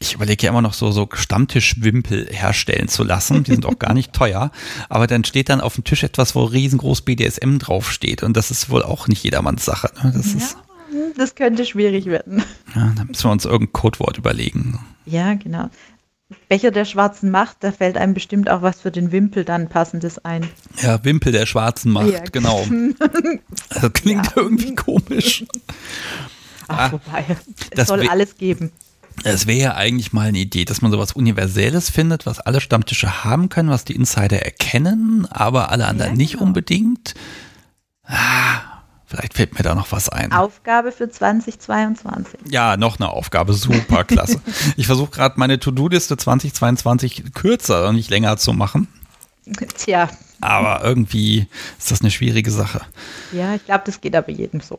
Ich überlege ja immer noch so, so Stammtischwimpel herstellen zu lassen. Die sind auch gar nicht <laughs> teuer. Aber dann steht dann auf dem Tisch etwas, wo riesengroß BDSM draufsteht. Und das ist wohl auch nicht jedermanns Sache. Ne? Das ist, ja, das könnte schwierig werden. ja, da müssen wir uns irgendein Codewort überlegen. Ja, genau. Becher der schwarzen Macht, da fällt einem bestimmt auch was für den Wimpel dann passendes ein. Ja, Wimpel der schwarzen Macht, Ja. genau. Das <laughs> klingt Ja. irgendwie komisch. Ach, Ah, wobei, es soll alles geben. Es wäre ja eigentlich mal eine Idee, dass man sowas Universelles findet, was alle Stammtische haben können, was die Insider erkennen, aber alle anderen Ja, nicht genau. unbedingt. Ah, vielleicht fällt mir da noch was ein. Aufgabe für 2022. Ja, noch eine Aufgabe, super klasse. <laughs> ich versuche gerade meine To-Do-Liste 2022 kürzer und nicht länger zu machen, Tja, aber irgendwie ist das eine schwierige Sache. ja, ich glaube, das geht aber jedem so.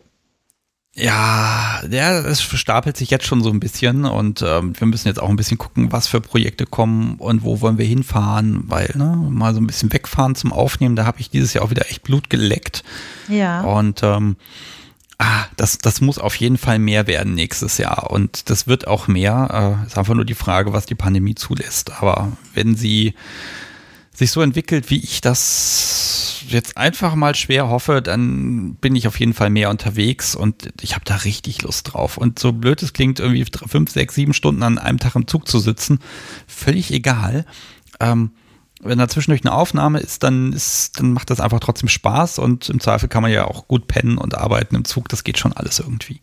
Ja, ja, es stapelt sich jetzt schon so ein bisschen und ähm, wir müssen jetzt auch ein bisschen gucken, was für Projekte kommen und wo wollen wir hinfahren, weil ne, mal so ein bisschen wegfahren zum Aufnehmen, da habe ich dieses Jahr auch wieder echt Blut geleckt Ja. und ähm, ah, das, das muss auf jeden Fall mehr werden nächstes Jahr und das wird auch mehr. Äh, ist einfach nur die Frage, was die Pandemie zulässt. Aber wenn sie sich so entwickelt, wie ich das jetzt einfach mal schwer hoffe, dann bin ich auf jeden Fall mehr unterwegs und ich habe da richtig Lust drauf. Und so blöd es klingt, irgendwie fünf, sechs, sieben Stunden an einem Tag im Zug zu sitzen, völlig egal. Ähm, wenn da zwischendurch eine Aufnahme ist, dann ist, dann macht das einfach trotzdem Spaß und im Zweifel kann man ja auch gut pennen und arbeiten im Zug. Das geht schon alles irgendwie.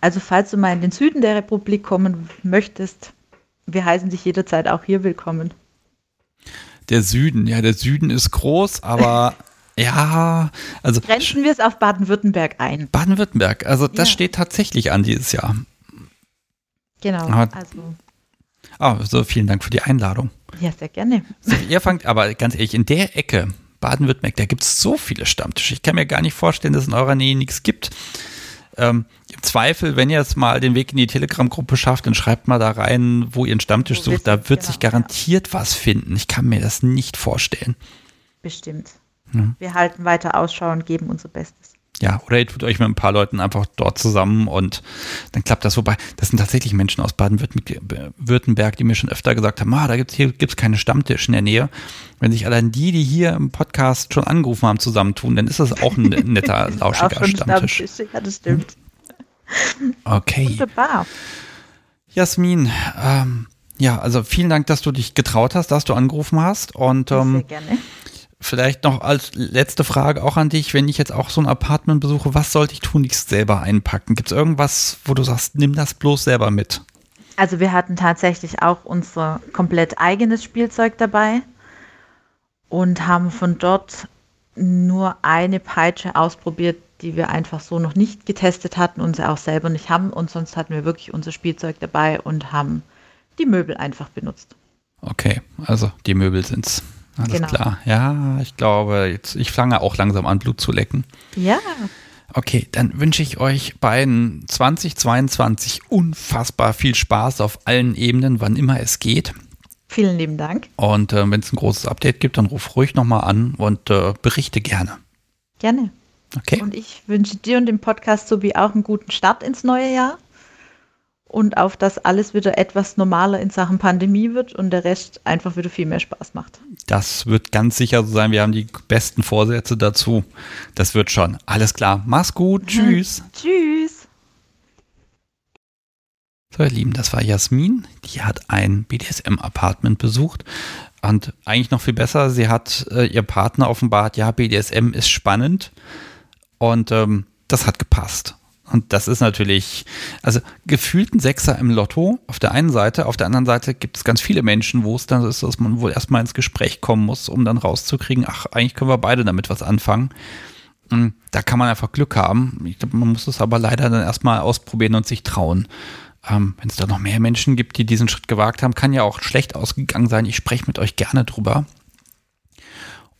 Also falls du mal in den Süden der Republik kommen möchtest, wir heißen dich jederzeit auch hier willkommen. Der Süden, ja, der Süden ist groß, aber <laughs> ja, also Grenzen wir es auf Baden-Württemberg ein. Baden-Württemberg, also das Ja. steht tatsächlich an dieses Jahr. Genau. Aber- Also, Ah, so vielen Dank für die Einladung. ja, sehr gerne. So, ihr fangt, aber ganz ehrlich, in der Ecke, Baden-Württemberg, da gibt es so viele Stammtische. Ich kann mir gar nicht vorstellen, dass es in eurer Nähe nichts gibt. Ähm, im Zweifel, wenn ihr jetzt mal den Weg in die Telegram-Gruppe schafft, dann schreibt mal da rein, wo ihr einen Stammtisch sucht. Da wird genau, sich garantiert ja. was finden. Ich kann mir das nicht vorstellen. Bestimmt. Ja. Wir halten weiter Ausschau und geben unser Bestes. Ja, oder ihr tut euch mit ein paar Leuten einfach dort zusammen und dann klappt das vorbei. Das sind tatsächlich Menschen aus Baden-Württemberg, die mir schon öfter gesagt haben, ah, da gibt's hier gibt's keine Stammtisch in der Nähe. Wenn sich allein die, die hier im Podcast schon angerufen haben, zusammentun, dann ist das auch ein <laughs> netter, lauschiger Stammtisch. Stammtisch. Ja, das stimmt. Okay. Wunderbar. Jasmin, ähm, ja, also vielen Dank, dass du dich getraut hast, dass du angerufen hast. Und ähm, Sehr gerne vielleicht noch als letzte Frage auch an dich, wenn ich jetzt auch so ein Apartment besuche, was sollte ich tun, ich selber einpacken? Gibt es irgendwas, wo du sagst, nimm das bloß selber mit? Also wir hatten tatsächlich auch unser komplett eigenes Spielzeug dabei und haben von dort nur eine Peitsche ausprobiert, die wir einfach so noch nicht getestet hatten und sie auch selber nicht haben. Und sonst hatten wir wirklich unser Spielzeug dabei und haben die Möbel einfach benutzt. Okay, also die Möbel sind es. Alles genau. klar. Ja, ich glaube, jetzt, ich fange auch langsam an, Blut zu lecken. Ja. Okay, dann wünsche ich euch beiden 2022 unfassbar viel Spaß auf allen Ebenen, wann immer es geht. Vielen lieben Dank. Und äh, wenn es ein großes Update gibt, dann ruf ruhig nochmal an und äh, berichte gerne. Gerne. Okay. Und ich wünsche dir und dem Podcast sowie auch einen guten Start ins neue Jahr und auf dass alles wieder etwas normaler in Sachen Pandemie wird und der Rest einfach wieder viel mehr Spaß macht. Das wird ganz sicher so sein. Wir haben die besten Vorsätze dazu. Das wird schon. Alles klar. Mach's gut. Mhm. Tschüss. Tschüss. So, ihr Lieben, das war Jasmin. Die hat ein BDSM-Apartment besucht. Und eigentlich noch viel besser, sie hat äh, ihr Partner offenbart, ja, BDSM ist spannend. Und ähm, das hat gepasst. Und das ist natürlich, also gefühlt ein Sechser im Lotto auf der einen Seite, auf der anderen Seite gibt es ganz viele Menschen, wo es dann ist, dass man wohl erstmal ins Gespräch kommen muss, um dann rauszukriegen, ach, eigentlich können wir beide damit was anfangen. Hm, da kann man einfach Glück haben. Ich glaube, man muss es aber leider dann erstmal ausprobieren und sich trauen. Ähm, Wenn es da noch mehr Menschen gibt, die diesen Schritt gewagt haben, kann ja auch schlecht ausgegangen sein. Ich spreche mit euch gerne drüber.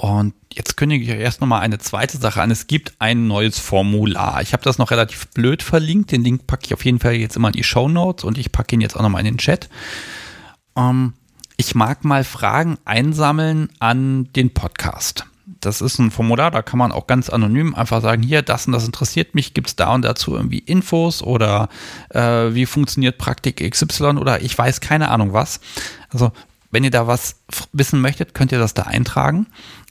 Und jetzt kündige ich euch erst nochmal eine zweite Sache an. Es gibt ein neues Formular. Ich habe das noch relativ blöd verlinkt. Den Link packe ich auf jeden Fall jetzt immer in die Show Notes und ich packe ihn jetzt auch nochmal in den Chat. Ähm, ich mag mal Fragen einsammeln an den Podcast. Das ist ein Formular, da kann man auch ganz anonym einfach sagen, hier, das und das interessiert mich, gibt es da und dazu irgendwie Infos oder äh, wie funktioniert Praktik XY oder ich weiß keine Ahnung was. Also wenn ihr da was wissen möchtet, könnt ihr das da eintragen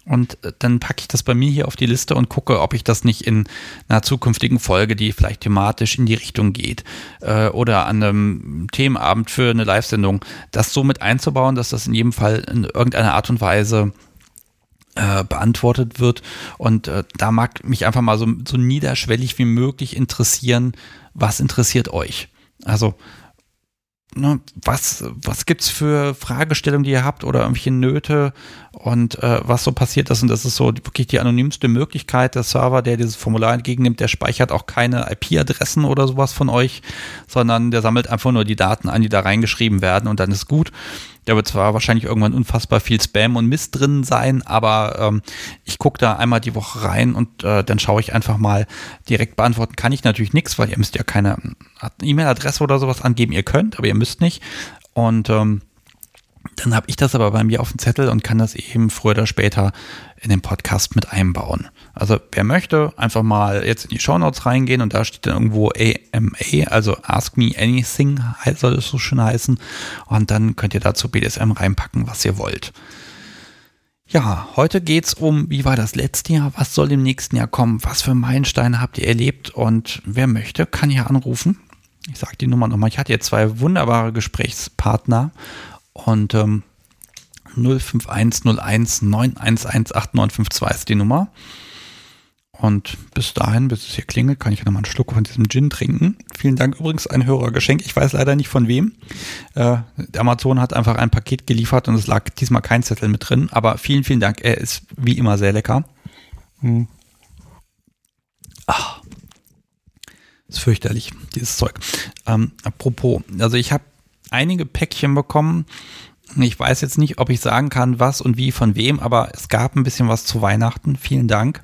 und äh, dann packe ich das bei mir hier auf die Liste und gucke, ob ich das nicht in einer zukünftigen Folge, die vielleicht thematisch in die Richtung geht, äh, oder an einem Themenabend für eine Live-Sendung, das so mit einzubauen, dass das in jedem Fall in irgendeiner Art und Weise äh, beantwortet wird. Und äh, da mag mich einfach mal so, so niederschwellig wie möglich interessieren, was interessiert euch? Also ne, was, was gibt's für Fragestellungen, die ihr habt oder irgendwelche Nöte und äh, was so passiert ist. Und das ist so wirklich die anonymste Möglichkeit. Der Server, der dieses Formular entgegennimmt, der speichert auch keine IP-Adressen oder sowas von euch, sondern der sammelt einfach nur die Daten an, die da reingeschrieben werden und dann ist gut. Da wird zwar wahrscheinlich irgendwann unfassbar viel Spam und Mist drin sein, aber ähm, ich gucke da einmal die Woche rein und äh, dann schaue ich einfach mal direkt beantworten. Kann ich natürlich nichts, weil ihr müsst ja keine E-Mail-Adresse oder sowas angeben. Ihr könnt, aber ihr müsst nicht. Und ähm, dann habe ich das aber bei mir auf dem Zettel und kann das eben früher oder später in den Podcast mit einbauen. Also wer möchte, einfach mal jetzt in die Show Notes reingehen und da steht dann irgendwo AMA, also Ask Me Anything soll es so schön heißen. Und dann könnt ihr dazu BDSM reinpacken, was ihr wollt. Ja, heute geht's um, wie war das letzte Jahr, was soll im nächsten Jahr kommen, was für Meilensteine habt ihr erlebt und wer möchte, kann hier anrufen. Ich sage die Nummer nochmal. Ich hatte jetzt zwei wunderbare Gesprächspartner und ähm, 05101 911 8952 ist die Nummer. Und bis dahin, bis es hier klingelt, kann ich nochmal einen Schluck von diesem Gin trinken. Vielen Dank übrigens, ein Hörergeschenk. Ich weiß leider nicht von wem. Äh, Amazon hat einfach ein Paket geliefert und es lag diesmal kein Zettel mit drin. Aber vielen, vielen Dank. Er ist wie immer sehr lecker. Hm. Ach, ist fürchterlich, dieses Zeug. Ähm, apropos, also ich habe einige Päckchen bekommen. Ich weiß jetzt nicht, ob ich sagen kann, was und wie von wem, aber es gab ein bisschen was zu Weihnachten. Vielen Dank.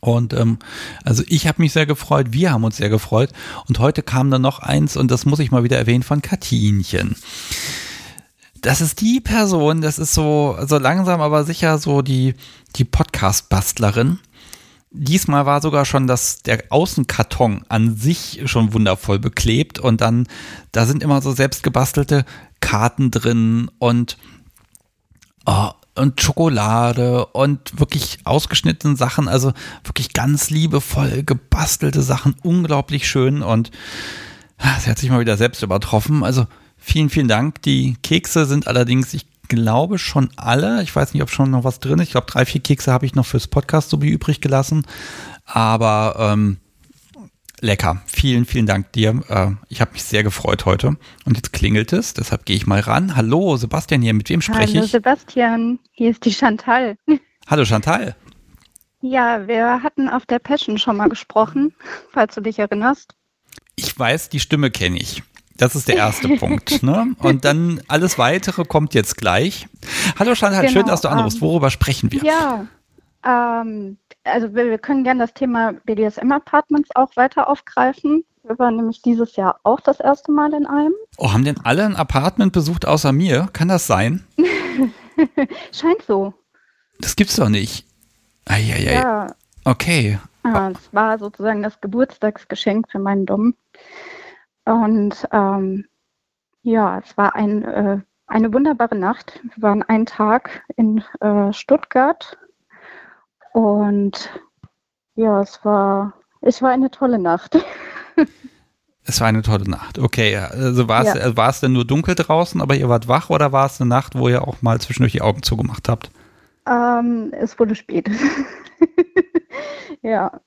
Und ähm, also ich habe mich sehr gefreut, wir haben uns sehr gefreut. Und heute kam dann noch eins, und das muss ich mal wieder erwähnen, von Katinchen. Das ist die Person, das ist so, so langsam, aber sicher so die, die Podcast-Bastlerin. Diesmal war sogar schon das, der Außenkarton an sich schon wundervoll beklebt und dann, da sind immer so selbstgebastelte Karten drin und oh, und Schokolade und wirklich ausgeschnittene Sachen, also wirklich ganz liebevoll gebastelte Sachen, unglaublich schön und ah, sie hat sich mal wieder selbst übertroffen. Also vielen, vielen Dank. Die Kekse sind allerdings, ich glaube schon alle. Ich weiß nicht, ob schon noch was drin ist. Ich glaube, drei, vier Kekse habe ich noch fürs Podcast so wie übrig gelassen. Aber ähm, lecker. Vielen, vielen Dank dir. Äh, ich habe mich sehr gefreut heute. Und jetzt klingelt es, deshalb gehe ich mal ran. Hallo, Sebastian hier. Mit wem spreche ich? Hallo Sebastian, hier ist die Chantal. <laughs> Hallo Chantal. Ja, wir hatten auf der Passion schon mal gesprochen, falls du dich erinnerst. Ich weiß, die Stimme kenne ich. Das ist der erste <laughs> Punkt. Ne? Und dann alles weitere kommt jetzt gleich. Hallo Chantal, genau, schön, dass du anrufst. Ähm, Worüber sprechen wir? Ja, ähm, also wir, wir können gerne das Thema BDSM-Apartments auch weiter aufgreifen. Wir waren nämlich dieses Jahr auch das erste Mal in einem. Oh, haben denn alle ein Apartment besucht außer mir? Kann das sein? <laughs> Scheint so. Das gibt's doch nicht. Eieiei. Ja. Okay. Ja, es war sozusagen das Geburtstagsgeschenk für meinen Dom. Und ähm, ja, es war ein, äh, eine wunderbare Nacht. Wir waren einen Tag in äh, Stuttgart und ja, es war, es war eine tolle Nacht. Es war eine tolle Nacht. Okay, also war es, ja. war es denn nur dunkel draußen, aber ihr wart wach oder war es eine Nacht, wo ihr auch mal zwischendurch die Augen zugemacht habt? Ähm, es wurde spät. <laughs> ja.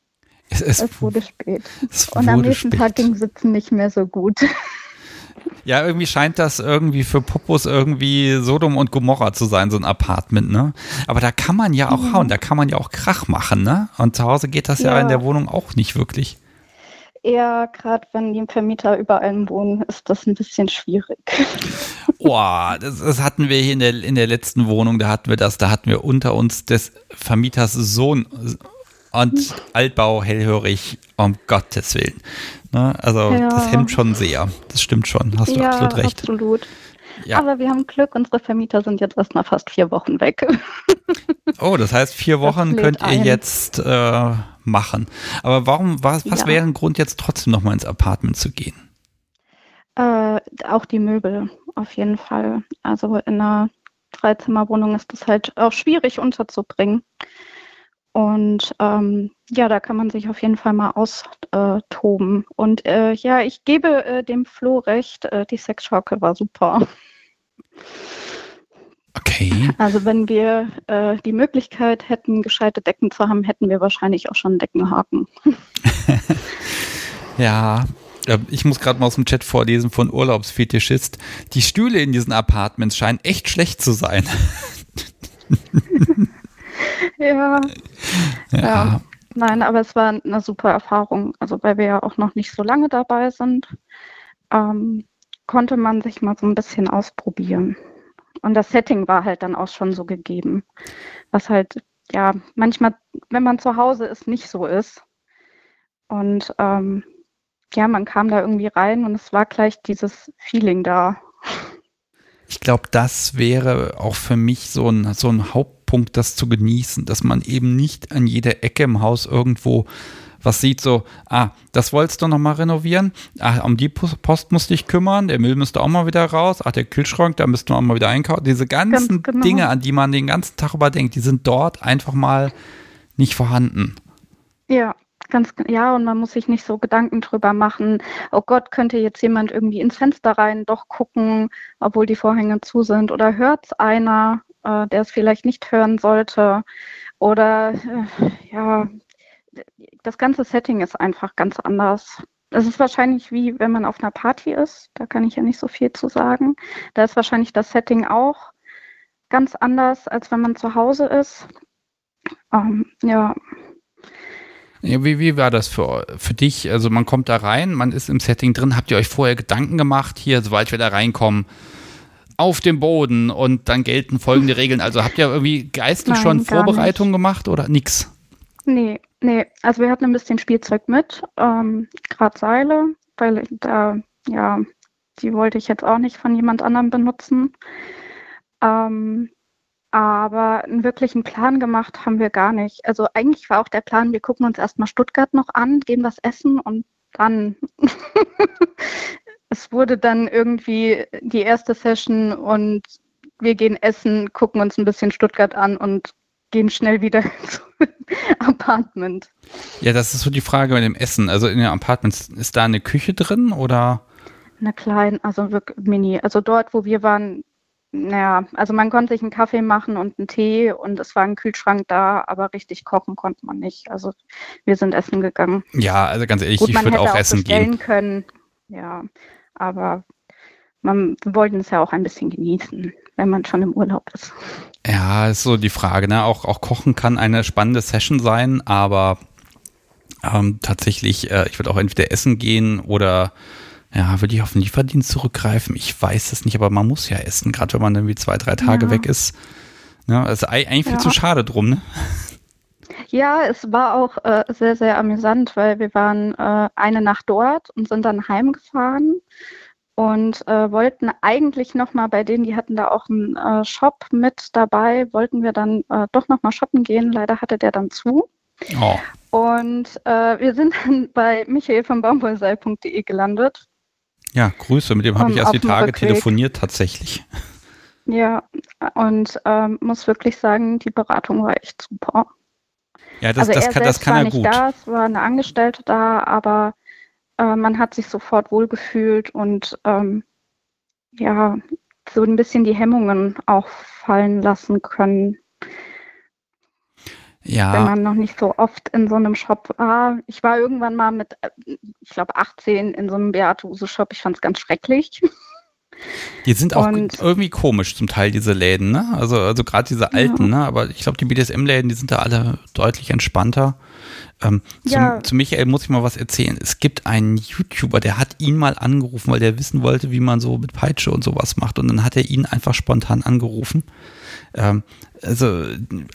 Es, es, es, wurde spät. Es Und am nächsten spät. Tag ging Sitzen nicht mehr so gut. Ja, irgendwie scheint das irgendwie für Popos irgendwie Sodom und Gomorra zu sein, so ein Apartment, ne? Aber da kann man ja auch mhm. hauen, da kann man ja auch Krach machen, ne? Und zu Hause geht das ja, ja in der Wohnung auch nicht wirklich. Eher gerade wenn die Vermieter über allem wohnen, ist das ein bisschen schwierig. <laughs> Boah, das, das, hatten wir hier in der, in der letzten Wohnung, da hatten wir das, da hatten wir unter uns des Vermieters Sohn und Altbau hellhörig, um Gottes Willen. Ne? Also ja. das hemmt schon sehr. Das stimmt schon. Hast du ja, absolut recht. Absolut. Ja. Aber wir haben Glück, unsere Vermieter sind jetzt erst mal fast vier Wochen weg. <laughs> oh, das heißt, vier Wochen könnt ihr ein. jetzt äh, machen. Aber warum, was, was wäre ein Grund, jetzt trotzdem nochmal ins Apartment zu gehen? Äh, auch die Möbel, auf jeden Fall. Also in einer Dreizimmerwohnung ist das halt auch schwierig unterzubringen. Und ähm, ja, da kann man sich auf jeden Fall mal austoben. Und äh, ja, ich gebe äh, dem Flo recht, äh, die Sexschaukel war super. Okay. Also wenn wir äh, die Möglichkeit hätten, gescheite Decken zu haben, hätten wir wahrscheinlich auch schon einen Deckenhaken. <laughs> ja, äh, ich muss gerade mal aus dem Chat vorlesen von Urlaubsfetischist. Die Stühle in diesen Apartments scheinen echt schlecht zu sein. <laughs> <laughs> ja. ja. ja. Nein, aber es war eine super Erfahrung. Also weil wir ja auch noch nicht so lange dabei sind, ähm, konnte man sich mal so ein bisschen ausprobieren. Und das Setting war halt dann auch schon so gegeben, was halt ja manchmal, wenn man zu Hause ist, nicht so ist. Und ähm, ja, man kam da irgendwie rein und es war gleich dieses Feeling da. Ich glaube, das wäre auch für mich so ein, so ein Haupt Punkt, das zu genießen, dass man eben nicht an jeder Ecke im Haus irgendwo was sieht, so, ah, das wolltest du nochmal renovieren, ah, um die Post musst du dich kümmern, der Müll müsste auch mal wieder raus, ach, der Kühlschrank, da müssten wir auch mal wieder einkaufen. Diese ganzen genau. Dinge, an die man den ganzen Tag überdenkt, die sind dort einfach mal nicht vorhanden. Ja, ganz, ja, und man muss sich nicht so Gedanken drüber machen, oh Gott, könnte jetzt jemand irgendwie ins Fenster rein doch gucken, obwohl die Vorhänge zu sind, oder hört es einer, äh, der es vielleicht nicht hören sollte. Oder äh, ja, das ganze Setting ist einfach ganz anders. Es ist wahrscheinlich wie wenn man auf einer Party ist, da kann ich ja nicht so viel zu sagen. Da ist wahrscheinlich das Setting auch ganz anders, als wenn man zu Hause ist. Ähm, ja. wie, wie war das für, für dich? Also man kommt da rein, man ist im Setting drin. Habt ihr euch vorher Gedanken gemacht, hier, sobald wir da reinkommen, auf dem Boden und dann gelten folgende Regeln. Also habt ihr irgendwie geistig Nein, schon Vorbereitungen gemacht oder nix? Nee, Nee, also wir hatten ein bisschen Spielzeug mit, ähm, gerade Seile, weil da, ja, die wollte ich jetzt auch nicht von jemand anderem benutzen. Ähm, aber einen wirklichen Plan gemacht haben wir gar nicht. Also eigentlich war auch der Plan, wir gucken uns erstmal Stuttgart noch an, gehen was essen und dann. <laughs> es wurde dann irgendwie die erste Session und wir gehen essen, gucken uns ein bisschen Stuttgart an und gehen schnell wieder <laughs> ins Apartment. Ja, das ist so die Frage bei dem Essen. Also in den Apartments, ist da eine Küche drin oder? Eine kleine, also wirklich mini. Also dort, wo wir waren, naja, also man konnte sich einen Kaffee machen und einen Tee und es war ein Kühlschrank da, aber richtig kochen konnte man nicht. Also wir sind essen gegangen. Ja, also ganz ehrlich, Gut, ich würde auch, auch essen gehen. können. Ja, aber man, wir wollten es ja auch ein bisschen genießen, wenn man schon im Urlaub ist. Ja, ist so die Frage. Ne? Auch, auch Kochen kann eine spannende Session sein, aber ähm, tatsächlich, äh, ich würde auch entweder essen gehen oder ja, würde ich auf den Lieferdienst zurückgreifen? Ich weiß es nicht, aber man muss ja essen, gerade wenn man irgendwie zwei, drei Tage ja. weg ist. Ja, also eigentlich viel ja. zu schade drum, ne? Ja, es war auch äh, sehr, sehr amüsant, weil wir waren äh, eine Nacht dort und sind dann heimgefahren und äh, wollten eigentlich nochmal bei denen, die hatten da auch einen äh, Shop mit dabei, wollten wir dann äh, doch nochmal shoppen gehen. Leider hatte der dann zu. Oh. Und äh, wir sind dann bei Michael von baumwollseil.de gelandet. Ja, Grüße, mit dem habe ich erst die Tage Rückweg. telefoniert tatsächlich. Ja, und ähm, muss wirklich sagen, die Beratung war echt super. Ja, das, also das, kann, das kann er gut. Da, es war eine Angestellte da, aber äh, man hat sich sofort wohlgefühlt und ähm, ja, so ein bisschen die Hemmungen auch fallen lassen können. Ja. Wenn man noch nicht so oft in so einem Shop war. Ich war irgendwann mal mit, äh, ich glaube, 18 in so einem Beate Use Shop. Ich fand es ganz schrecklich. <laughs> Die sind auch und, irgendwie komisch zum Teil, diese Läden, ne? Also, also gerade diese alten, ja. ne? Aber ich glaube, die BDSM-Läden, die sind da alle deutlich entspannter. Ähm, ja. zum, zu Michael muss ich mal was erzählen. Es gibt einen YouTuber, der hat ihn mal angerufen, weil der wissen wollte, wie man so mit Peitsche und sowas macht. Und dann hat er ihn einfach spontan angerufen. Ähm, also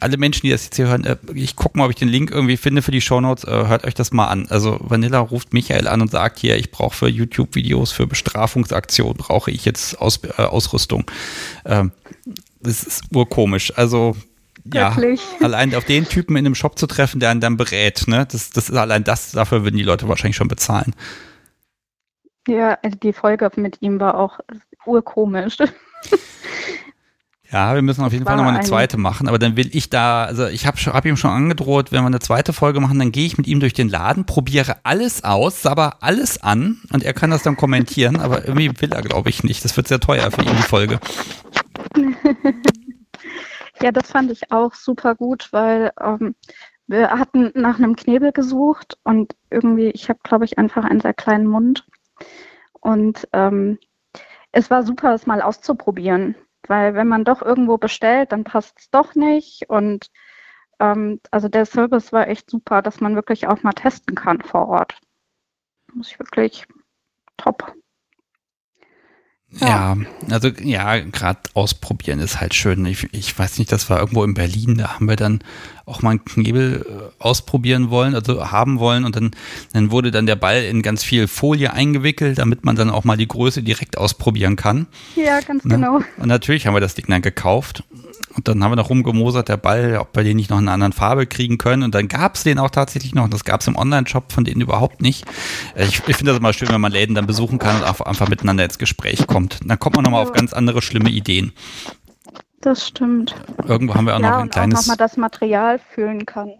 alle Menschen, die das jetzt hier hören, äh, ich gucke mal, ob ich den Link irgendwie finde für die Shownotes. Äh, hört euch das mal an. Also Vanilla ruft Michael an und sagt hier, ich brauche für YouTube-Videos, für Bestrafungsaktionen, brauche ich jetzt Aus, äh, Ausrüstung. Ähm, das ist urkomisch. Also ja, <laughs> allein auf den Typen in einem Shop zu treffen, der einen dann berät, ne? Das, das ist allein das, dafür würden die Leute wahrscheinlich schon bezahlen. Ja, also die Folge mit ihm war auch urkomisch. <laughs> Ja, wir müssen auf jeden Fall nochmal eine zweite machen, aber dann will ich da, also ich habe hab ihm schon angedroht, wenn wir eine zweite Folge machen, dann gehe ich mit ihm durch den Laden, probiere alles aus, sabber alles an und er kann das dann kommentieren, aber irgendwie will er, glaube ich, nicht. Das wird sehr teuer für ihn, die Folge. <laughs> Ja, das fand ich auch super gut, weil ähm, wir hatten nach einem Knebel gesucht und irgendwie, ich habe, glaube ich, einfach einen sehr kleinen Mund. Und ähm, es war super, es mal auszuprobieren, weil wenn man doch irgendwo bestellt, dann passt es doch nicht. Und ähm, also der Service war echt super, dass man wirklich auch mal testen kann vor Ort. Muss ich wirklich top. Ja, also ja, gerade ausprobieren ist halt schön. Ich, ich, weiß nicht, das war irgendwo in Berlin, da haben wir dann auch mal einen Knebel äh, ausprobieren wollen, also haben wollen und dann, dann wurde dann der Ball in ganz viel Folie eingewickelt, damit man dann auch mal die Größe direkt ausprobieren kann. Ja, ganz ne? genau. Und natürlich haben wir das Ding dann gekauft und dann haben wir noch rumgemosert, der Ball, ob wir den nicht noch in einer anderen Farbe kriegen können. Und dann gab es den auch tatsächlich noch. Und das gab es im Online-Shop von denen überhaupt nicht. Äh, ich, ich finde das immer schön, wenn man Läden dann besuchen kann und einfach miteinander ins Gespräch kommt. Dann kommt man nochmal auf ganz andere schlimme Ideen. Das stimmt. Irgendwo haben wir auch ja, noch ein und kleines. Auch nochmal das Material fühlen kann.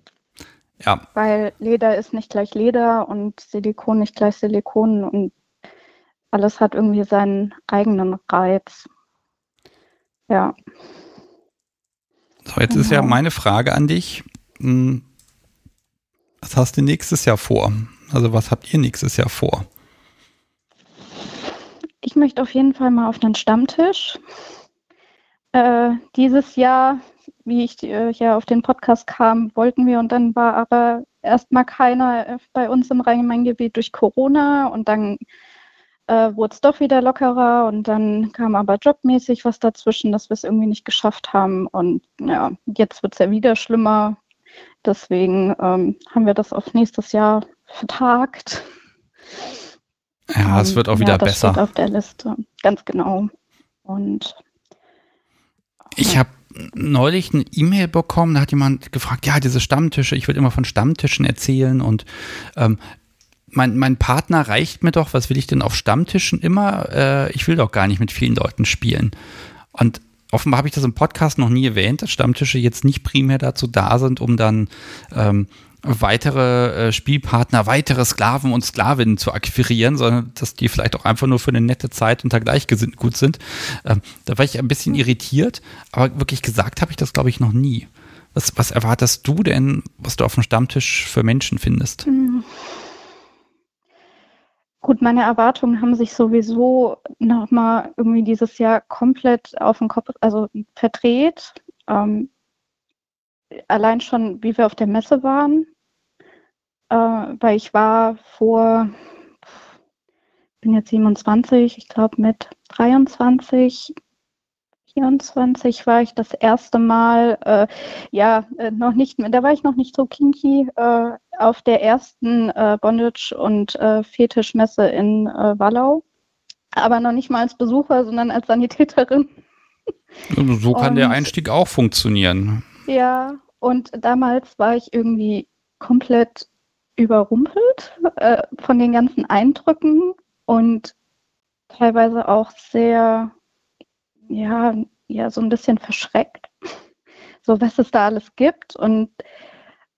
Ja. Weil Leder ist nicht gleich Leder und Silikon nicht gleich Silikon und alles hat irgendwie seinen eigenen Reiz. Ja. So, jetzt genau. ist ja genau. meine Frage an dich. Hm, was hast du nächstes Jahr vor? Also was habt ihr nächstes Jahr vor? Ich möchte auf jeden Fall mal auf den Stammtisch. Äh, dieses Jahr, wie ich äh, ja auf den Podcast kam, wollten wir und dann war aber erstmal keiner äh, bei uns im Rhein-Main-Gebiet durch Corona und dann äh, wurde es doch wieder lockerer und dann kam aber jobmäßig was dazwischen, dass wir es irgendwie nicht geschafft haben. Und ja, jetzt wird es ja wieder schlimmer. Deswegen ähm, haben wir das auf nächstes Jahr vertagt. Ja, es wird auch wieder ja, das besser. Steht auf der Liste, ganz genau. Und ich habe neulich eine E-Mail bekommen, da hat jemand gefragt, ja, diese Stammtische, ich will immer von Stammtischen erzählen und ähm, mein, mein Partner reicht mir doch, was will ich denn auf Stammtischen immer? Äh, ich will doch gar nicht mit vielen Leuten spielen. Und offenbar habe ich das im Podcast noch nie erwähnt, dass Stammtische jetzt nicht primär dazu da sind, um dann ähm, weitere äh, Spielpartner, weitere Sklaven und Sklavinnen zu akquirieren, sondern dass die vielleicht auch einfach nur für eine nette Zeit unter Gleichgesinnten gut sind. Ähm, da war ich ein bisschen irritiert, aber wirklich gesagt habe ich das, glaube ich, noch nie. Was, was erwartest du denn, was du auf dem Stammtisch für Menschen findest? Hm. Gut, meine Erwartungen haben sich sowieso nochmal irgendwie dieses Jahr komplett auf den Kopf, also verdreht. Ähm, allein schon, wie wir auf der Messe waren, äh, weil ich war vor, bin jetzt 27, ich glaube mit 23, 24 war ich das erste Mal, äh, ja, äh, noch nicht, da war ich noch nicht so kinky, äh, auf der ersten äh, Bondage- und äh, Fetischmesse in äh, Wallau. Aber noch nicht mal als Besucher, sondern als Sanitäterin. So kann und, der Einstieg auch funktionieren. Ja, und damals war ich irgendwie komplett überrumpelt äh, von den ganzen Eindrücken und teilweise auch sehr ja, ja, so ein bisschen verschreckt. <laughs> So, was es da alles gibt und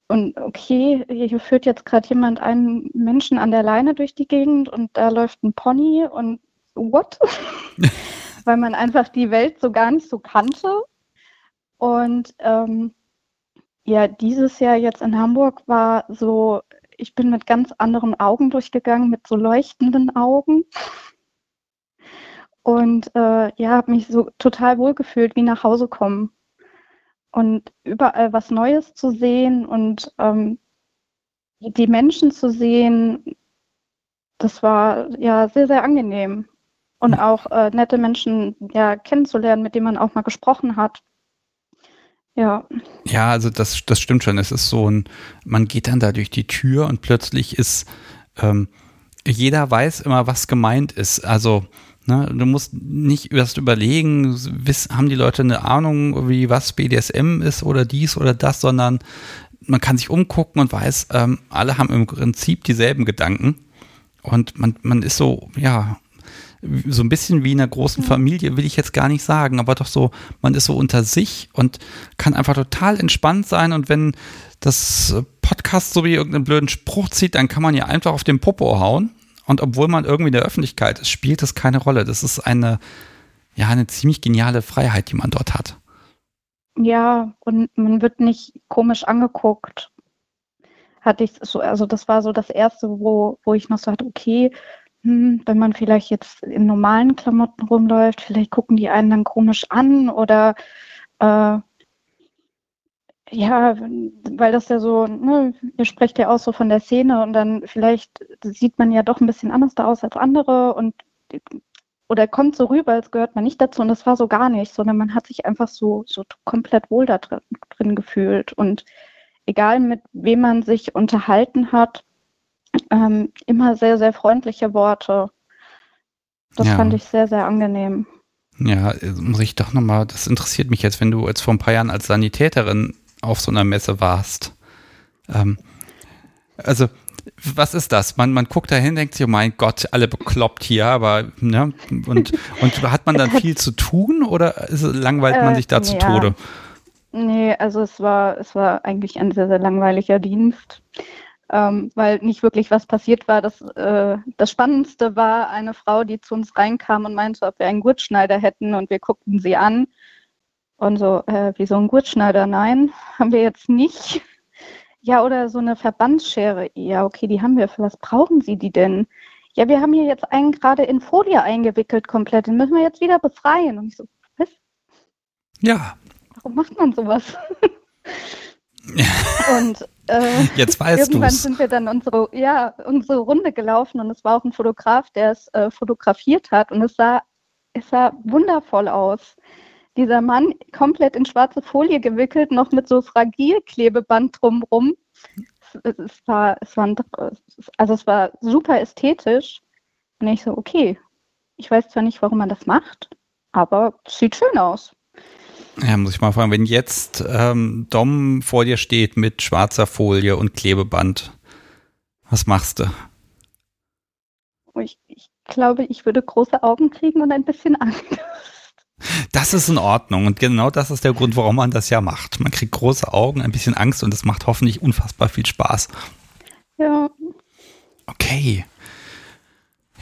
und okay, hier führt jetzt gerade jemand einen Menschen an der Leine durch die Gegend und da läuft ein Pony und what? <laughs> <laughs> Weil man einfach die Welt so gar nicht so kannte. Und ähm, ja, dieses Jahr jetzt in Hamburg war so, ich bin mit ganz anderen Augen durchgegangen, mit so leuchtenden Augen und äh, ja, habe mich so total wohl gefühlt, wie nach Hause kommen und überall was Neues zu sehen und ähm, die Menschen zu sehen, das war ja sehr, sehr angenehm. Und auch äh, nette Menschen ja kennenzulernen, mit denen man auch mal gesprochen hat. Ja. Ja, also das, das stimmt schon. Es ist so ein, man geht dann da durch die Tür und plötzlich ist, ähm, jeder weiß immer, was gemeint ist. Also Ne? Du musst nicht erst überlegen, wiss, haben die Leute eine Ahnung, wie was BDSM ist oder dies oder das, sondern man kann sich umgucken und weiß, ähm, alle haben im Prinzip dieselben Gedanken. Und man, man ist so, ja, so ein bisschen wie in einer großen Familie, will ich jetzt gar nicht sagen, aber doch so, man ist so unter sich und kann einfach total entspannt sein. Und wenn das Podcast so wie irgendeinen blöden Spruch zieht, dann kann man ja einfach auf den Popo hauen und obwohl man irgendwie in der Öffentlichkeit ist, spielt das keine Rolle. Das ist eine, ja, eine ziemlich geniale Freiheit, die man dort hat. Ja, und man wird nicht komisch angeguckt. Hatte ich so, also das war so das erste, wo, wo ich noch so hatte, okay, hm, wenn man vielleicht jetzt in normalen Klamotten rumläuft, vielleicht gucken die einen dann komisch an oder äh, ja, weil das ja so, ne, ihr sprecht ja auch so von der Szene und dann vielleicht sieht man ja doch ein bisschen anders da aus als andere und oder kommt so rüber, als gehört man nicht dazu und das war so gar nicht, sondern man hat sich einfach so, so komplett wohl da drin, drin gefühlt und egal mit wem man sich unterhalten hat, ähm, immer sehr, sehr freundliche Worte. Das ja. fand ich sehr, sehr angenehm. Ja, muss ich doch nochmal, das interessiert mich jetzt, wenn du jetzt vor ein paar Jahren als Sanitäterin auf so einer Messe warst. Ähm, also, was ist das? Man, man guckt dahin, denkt sich, oh mein Gott, alle bekloppt hier, aber, ne? Und, <laughs> und hat man dann viel zu tun oder ist, langweilt man äh, sich da äh, zu ja. Tode? Nee, also es war, es war eigentlich ein sehr, sehr langweiliger Dienst. Ähm, weil nicht wirklich was passiert war. Das, äh, das Spannendste war eine Frau, die zu uns reinkam und meinte, ob wir einen Gurtschneider hätten und wir guckten sie an und so, äh, wie so ein Gurtschneider, nein, <laughs> haben wir jetzt nicht. Ja, oder so eine Verbandsschere. Ja, okay, die haben wir. Für was brauchen Sie die denn? Ja, wir haben hier jetzt einen gerade in Folie eingewickelt komplett. Den müssen wir jetzt wieder befreien. Und ich so, was? Ja. Warum macht man sowas? <laughs> und äh, jetzt weißt irgendwann du's. sind wir dann unsere, ja, unsere Runde gelaufen und es war auch ein Fotograf, der es äh, fotografiert hat und es sah, es sah wundervoll aus dieser Mann komplett in schwarze Folie gewickelt, noch mit so Fragilklebeband drumrum. Es, es, war, es war, also es war super ästhetisch. Und ich so, okay, ich weiß zwar nicht, warum man das macht, aber es sieht schön aus. Ja, muss ich mal fragen, wenn jetzt ähm, Dom vor dir steht mit schwarzer Folie und Klebeband, was machst du? Ich, ich glaube, ich würde große Augen kriegen und ein bisschen Angst. Das ist in Ordnung und genau das ist der Grund, warum man das ja macht. Man kriegt große Augen, ein bisschen Angst und es macht hoffentlich unfassbar viel Spaß. Ja. Okay.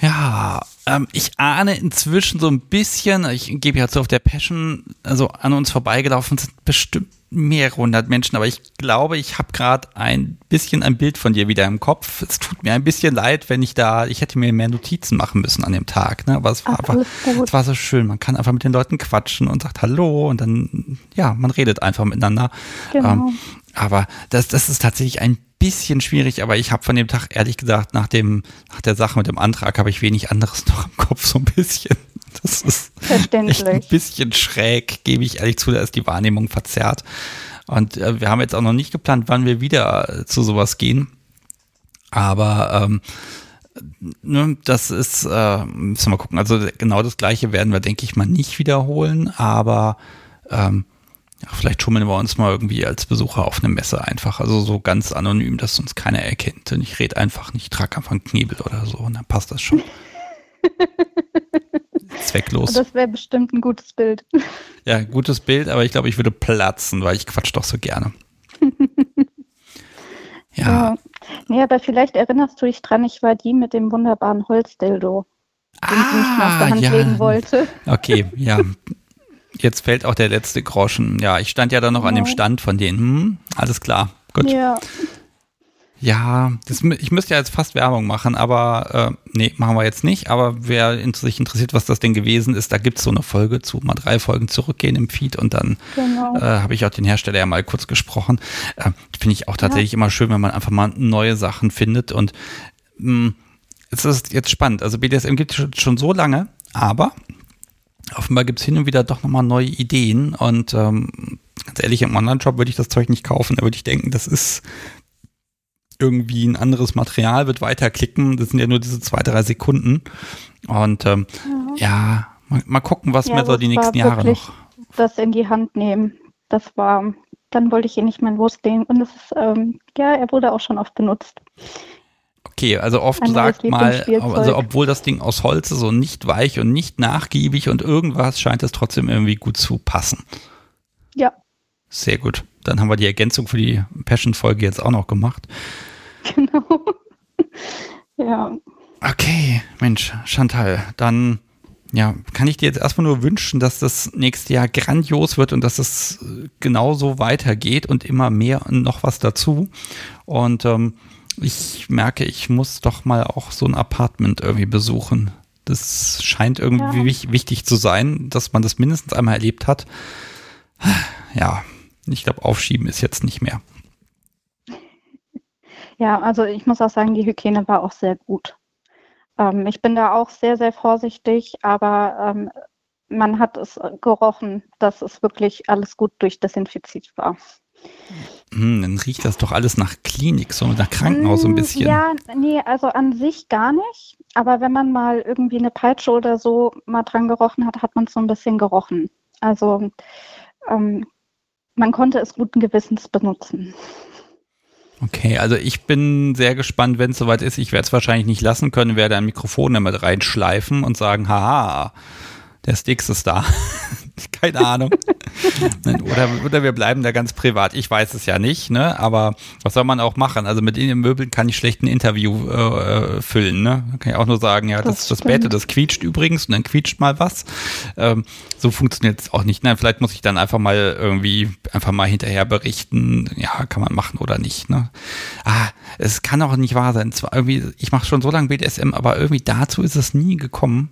Ja, ähm, ich ahne inzwischen so ein bisschen, ich gebe ja zu, auf der Passion, also an uns vorbeigelaufen sind bestimmt mehrere hundert Menschen, aber ich glaube, ich habe gerade ein bisschen ein Bild von dir wieder im Kopf. Es tut mir ein bisschen leid, wenn ich da, ich hätte mir mehr Notizen machen müssen an dem Tag, ne? aber es war Ach, einfach, es war so schön. Man kann einfach mit den Leuten quatschen und sagt Hallo und dann, ja, man redet einfach miteinander. Genau. Ähm, aber das, das ist tatsächlich ein bisschen schwierig, aber ich habe von dem Tag ehrlich gesagt nach dem nach der Sache mit dem Antrag habe ich wenig anderes <laughs> noch im Kopf so ein bisschen. <laughs> Das ist echt ein bisschen schräg, gebe ich ehrlich zu, da ist die Wahrnehmung verzerrt. Und äh, wir haben jetzt auch noch nicht geplant, wann wir wieder äh, zu sowas gehen. Aber ähm, ne, das ist, äh, müssen wir mal gucken. Also genau das gleiche werden wir, denke ich mal, nicht wiederholen, aber ähm, ja, vielleicht schummeln wir uns mal irgendwie als Besucher auf eine Messe einfach. Also so ganz anonym, dass uns keiner erkennt. Und ich rede einfach nicht, trage einfach einen Knebel oder so und dann passt das schon. Zwecklos. Das wäre bestimmt ein gutes Bild. Ja, gutes Bild, aber ich glaube, ich würde platzen, weil ich quatsch doch so gerne. <laughs> ja. ja. Nee, aber vielleicht erinnerst du dich dran, ich war die mit dem wunderbaren Holzdildo, den ah, ich nicht auf der Hand ja. legen wollte. Okay, ja jetzt fällt auch der letzte Groschen. Ja, ich stand ja dann noch ja. an dem Stand von denen. Hm, alles klar. Gut. Ja. Ja, das, ich müsste ja jetzt fast Werbung machen, aber äh, nee, machen wir jetzt nicht. Aber wer sich interessiert, was das denn gewesen ist, da gibt es so eine Folge zu, mal drei Folgen zurückgehen im Feed und dann genau. äh, habe ich auch den Hersteller ja mal kurz gesprochen. Äh, Finde ich auch tatsächlich ja. immer schön, wenn man einfach mal neue Sachen findet und mh, hm, es ist jetzt spannend. Also BDSM gibt es schon so lange, aber offenbar gibt es hin und wieder doch nochmal neue Ideen und ähm, ganz ehrlich, im Online-Shop würde ich das Zeug nicht kaufen, da würde ich denken, das ist irgendwie ein anderes Material, wird weiterklicken, das sind ja nur diese zwei, drei Sekunden und ähm, ja, ja mal, mal, gucken, was ja, mir so die nächsten Jahre noch. Das in die Hand nehmen, das war, dann wollte ich ihn nicht mehr loslegen und es ist, ähm, ja, er wurde auch schon oft benutzt. Okay, also oft Ein sagt mal, also obwohl das Ding aus Holz ist und nicht weich und nicht nachgiebig und irgendwas, scheint es trotzdem irgendwie gut zu passen. Ja. Sehr gut. Dann haben wir die Ergänzung für die Passion-Folge jetzt auch noch gemacht. <laughs> Genau. ja. Okay, Mensch, Chantal, dann ja, kann ich dir jetzt erstmal nur wünschen, dass das nächste Jahr grandios wird und dass es genauso weitergeht und immer mehr und noch was dazu. Und ähm, ich merke, ich muss doch mal auch so ein Apartment irgendwie besuchen. Das scheint irgendwie ja. wichtig zu sein, dass man das mindestens einmal erlebt hat. Ja, ich glaube, aufschieben ist jetzt nicht mehr. Ja, also ich muss auch sagen, die Hygiene war auch sehr gut. Ähm, ich bin da auch sehr, sehr vorsichtig, aber ähm, man hat es gerochen, dass es wirklich alles gut durchdesinfiziert war. Hm, dann riecht das doch alles nach Klinik, so nach Krankenhaus so ein hm, bisschen. Ja, nee, also an sich gar nicht. Aber wenn man mal irgendwie eine Peitsche oder so mal dran gerochen hat, hat man es so ein bisschen gerochen. Also ähm, man konnte es guten Gewissens benutzen. Okay, also ich bin sehr gespannt, wenn es soweit ist. Ich werde es wahrscheinlich nicht lassen können, werde ein Mikrofon damit reinschleifen und sagen, haha, der Sticks ist da. <laughs> <laughs> Keine Ahnung. oder, oder wir bleiben da ganz privat. Ich weiß es ja nicht, ne? Aber was soll man auch machen? Also mit den Möbeln kann ich schlecht ein Interview äh, füllen, ne? Kann ich auch nur sagen, ja, das, das, das Bett, das quietscht übrigens und dann quietscht mal was. Ähm, so funktioniert es auch nicht. Nein, vielleicht muss ich dann einfach mal irgendwie einfach mal hinterher berichten, ja, kann man machen oder nicht, ne? Ah, es kann auch nicht wahr sein. Zwar irgendwie, ich mache schon so lange BDSM, aber irgendwie dazu ist es nie gekommen.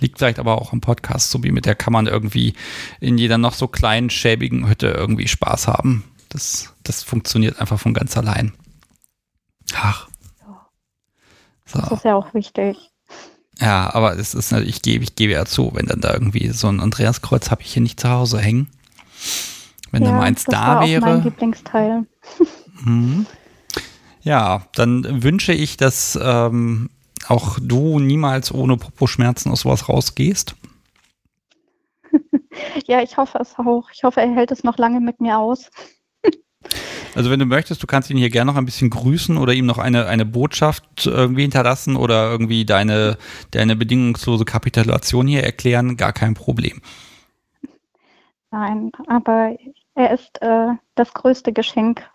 Liegt vielleicht aber auch im Podcast, so wie mit der kann man irgendwie in jeder noch so kleinen, schäbigen Hütte irgendwie Spaß haben. Das, das funktioniert einfach von ganz allein. Ach. So. Das ist ja auch wichtig. Ja, aber es ist natürlich, ich gebe, ich gebe ja zu, wenn dann da irgendwie so ein Andreaskreuz habe ich hier nicht zu Hause hängen. Wenn ja, da meins das da war wäre. Auch mein Lieblingsteil. Mhm. Ja, dann wünsche ich, dass ähm, auch du niemals ohne Popo-Schmerzen aus sowas rausgehst. <laughs> ja, ich hoffe es auch. Ich hoffe, er hält es noch lange mit mir aus. <laughs> Also wenn du möchtest, du kannst ihn hier gerne noch ein bisschen grüßen oder ihm noch eine, eine Botschaft irgendwie hinterlassen oder irgendwie deine, deine bedingungslose Kapitulation hier erklären, gar kein Problem. Nein, aber er ist äh, das größte Geschenk,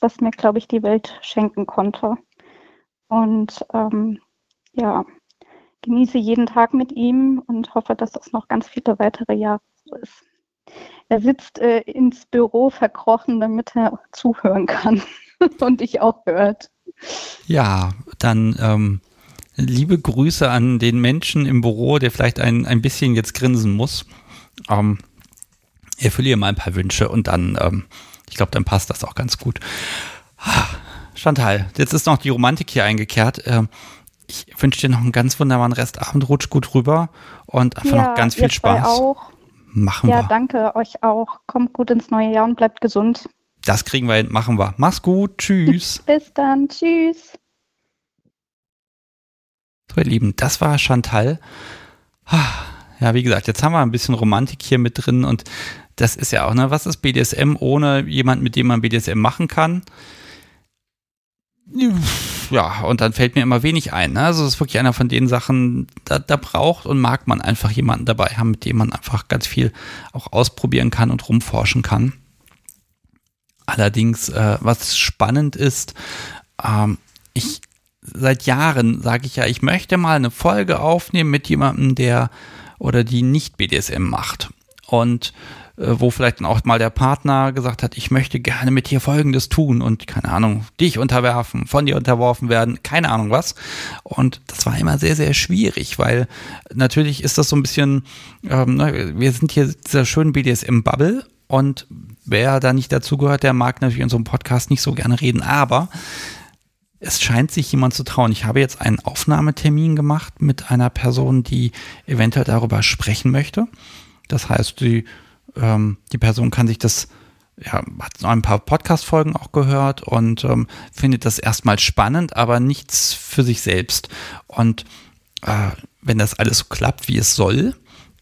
was mir, glaube ich, die Welt schenken konnte. Und ähm, ja, genieße jeden Tag mit ihm und hoffe, dass das noch ganz viele weitere Jahre so ist. Er sitzt äh, ins Büro verkrochen, damit er zuhören kann <laughs> und dich auch hört. Ja, dann ähm, liebe Grüße an den Menschen im Büro, der vielleicht ein, ein bisschen jetzt grinsen muss. Ähm, erfülle ihr mal ein paar Wünsche und dann, ähm, ich glaube, dann passt das auch ganz gut. Ah, Chantal, jetzt ist noch die Romantik hier eingekehrt. Ähm, ich wünsche dir noch einen ganz wunderbaren Restabend, rutsch gut rüber und einfach ja, noch ganz viel Spaß. Auch. Machen ja, wir. Ja, danke euch auch. Kommt gut ins neue Jahr und bleibt gesund. Das kriegen wir hin, machen wir. Mach's gut, tschüss. <laughs> Bis dann, tschüss. So, ihr Lieben, das war Chantal. Ja, wie gesagt, jetzt haben wir ein bisschen Romantik hier mit drin und das ist ja auch, ne, was ist BDSM ohne jemand, mit dem man BDSM machen kann? Ja, und dann fällt mir immer wenig ein. Ne? Also es ist wirklich einer von den Sachen, da, da braucht und mag man einfach jemanden dabei haben, mit dem man einfach ganz viel auch ausprobieren kann und rumforschen kann. Allerdings, äh, was spannend ist, ähm, ich seit Jahren sage ich ja, ich möchte mal eine Folge aufnehmen mit jemandem, der oder die nicht BDSM macht. Und wo vielleicht dann auch mal der Partner gesagt hat, ich möchte gerne mit dir Folgendes tun und keine Ahnung, dich unterwerfen, von dir unterworfen werden, keine Ahnung was. Und das war immer sehr, sehr schwierig, weil natürlich ist das so ein bisschen, ähm, ne, wir sind hier dieser schönen BDSM-Bubble und wer da nicht dazugehört, der mag natürlich in so einem Podcast nicht so gerne reden, aber es scheint sich jemand zu trauen. Ich habe jetzt einen Aufnahmetermin gemacht mit einer Person, die eventuell darüber sprechen möchte. Das heißt, die ähm, die Person kann sich das, ja, hat ein paar Podcast-Folgen auch gehört und ähm, findet das erstmal spannend, aber nichts für sich selbst. Und äh, wenn das alles so klappt, wie es soll,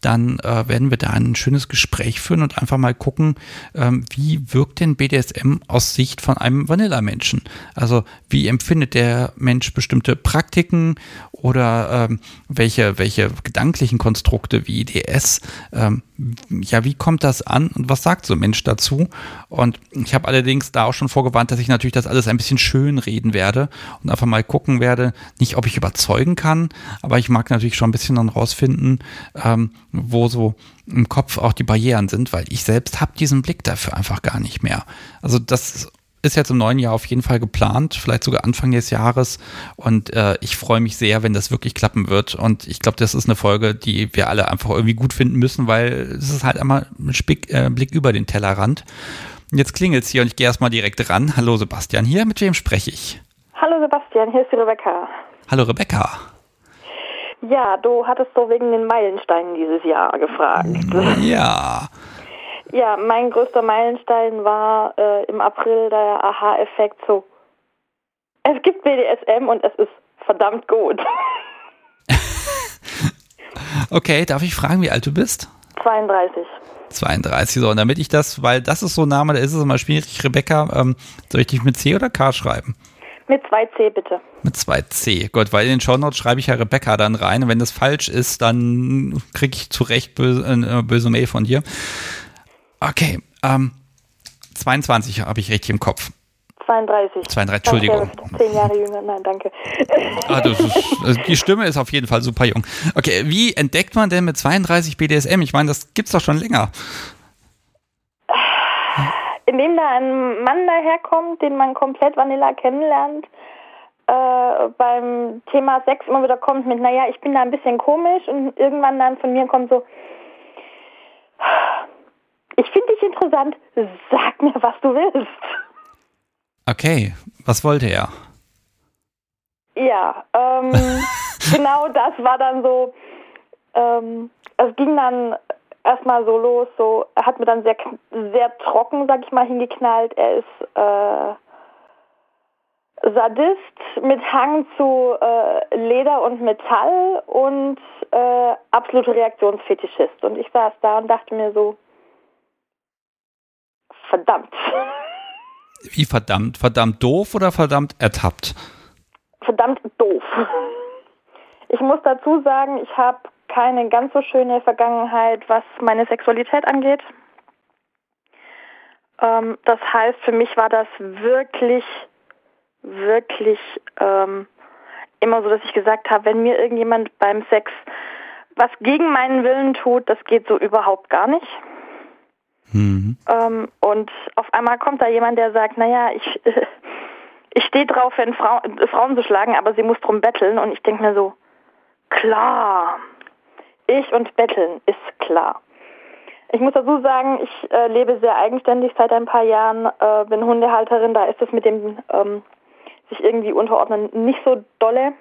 dann äh, werden wir da ein schönes Gespräch führen und einfach mal gucken, ähm, wie wirkt denn BDSM aus Sicht von einem Vanilla-Menschen? Also wie empfindet der Mensch bestimmte Praktiken oder ähm, welche, welche gedanklichen Konstrukte wie IDS, ähm, ja, wie kommt das an und was sagt so ein Mensch dazu? Und ich habe allerdings da auch schon vorgewarnt, dass ich natürlich das alles ein bisschen schön reden werde und einfach mal gucken werde, nicht ob ich überzeugen kann, aber ich mag natürlich schon ein bisschen dann rausfinden, ähm, wo so im Kopf auch die Barrieren sind, weil ich selbst habe diesen Blick dafür einfach gar nicht mehr. Also das ist jetzt im neuen Jahr auf jeden Fall geplant, vielleicht sogar Anfang des Jahres. Und äh, ich freue mich sehr, wenn das wirklich klappen wird. Und ich glaube, das ist eine Folge, die wir alle einfach irgendwie gut finden müssen, weil es ist halt einmal ein Spick, äh, Blick über den Tellerrand. Und jetzt klingelt es hier und ich gehe erstmal direkt ran. Hallo Sebastian, hier, mit wem spreche ich? Hallo Sebastian, hier ist die Rebecca. Hallo Rebecca. Ja, du hattest so wegen den Meilensteinen dieses Jahr gefragt. Ja. Ja, mein größter Meilenstein war äh, im April der Aha-Effekt so. Es gibt BDSM und es ist verdammt gut. <laughs> okay, darf ich fragen, wie alt du bist? 32. 32, so, und damit ich das, weil das ist so ein Name, da ist es immer schwierig, Rebecca, ähm, soll ich dich mit C oder K schreiben? Mit 2C bitte. Mit 2C. Gut, weil in den Shownotes schreibe ich ja Rebecca dann rein. Und wenn das falsch ist, dann kriege ich zu Recht böse, äh, böse Mail von dir. Okay, ähm, 22 habe ich richtig im Kopf. 32. 32, Entschuldigung. Zehn Jahre jünger, nein, danke. Ah, ist, also die Stimme ist auf jeden Fall super jung. Okay, wie entdeckt man denn mit 32 BDSM? Ich meine, das gibt's doch schon länger. Indem da ein Mann daherkommt, den man komplett Vanilla kennenlernt, äh, beim Thema Sex immer wieder kommt mit, naja, ich bin da ein bisschen komisch und irgendwann dann von mir kommt so, ich finde dich interessant. Sag mir, was du willst. Okay, was wollte er? Ja, ähm, <laughs> genau das war dann so, ähm, es ging dann erstmal so los, so, er hat mir dann sehr, sehr trocken, sag ich mal, hingeknallt. Er ist äh, Sadist mit Hang zu äh, Leder und Metall und äh, absolute Reaktionsfetischist. Und ich saß da und dachte mir so, verdammt. Wie verdammt? Verdammt doof oder verdammt ertappt? Verdammt doof. Ich muss dazu sagen, ich habe keine ganz so schöne Vergangenheit, was meine Sexualität angeht. Ähm, das heißt, für mich war das wirklich, wirklich ähm, immer so, dass ich gesagt habe, wenn mir irgendjemand beim Sex was gegen meinen Willen tut, das geht so überhaupt gar nicht. Mhm. Ähm, und auf einmal kommt da jemand, der sagt, naja, ich, <laughs> ich stehe drauf, wenn Frau, Frauen zu schlagen, aber sie muss drum betteln. Und ich denke mir so, klar, ich und betteln ist klar. Ich muss dazu sagen, ich äh, lebe sehr eigenständig seit ein paar Jahren, äh, bin Hundehalterin, da ist es mit dem ähm, sich irgendwie unterordnen nicht so dolle.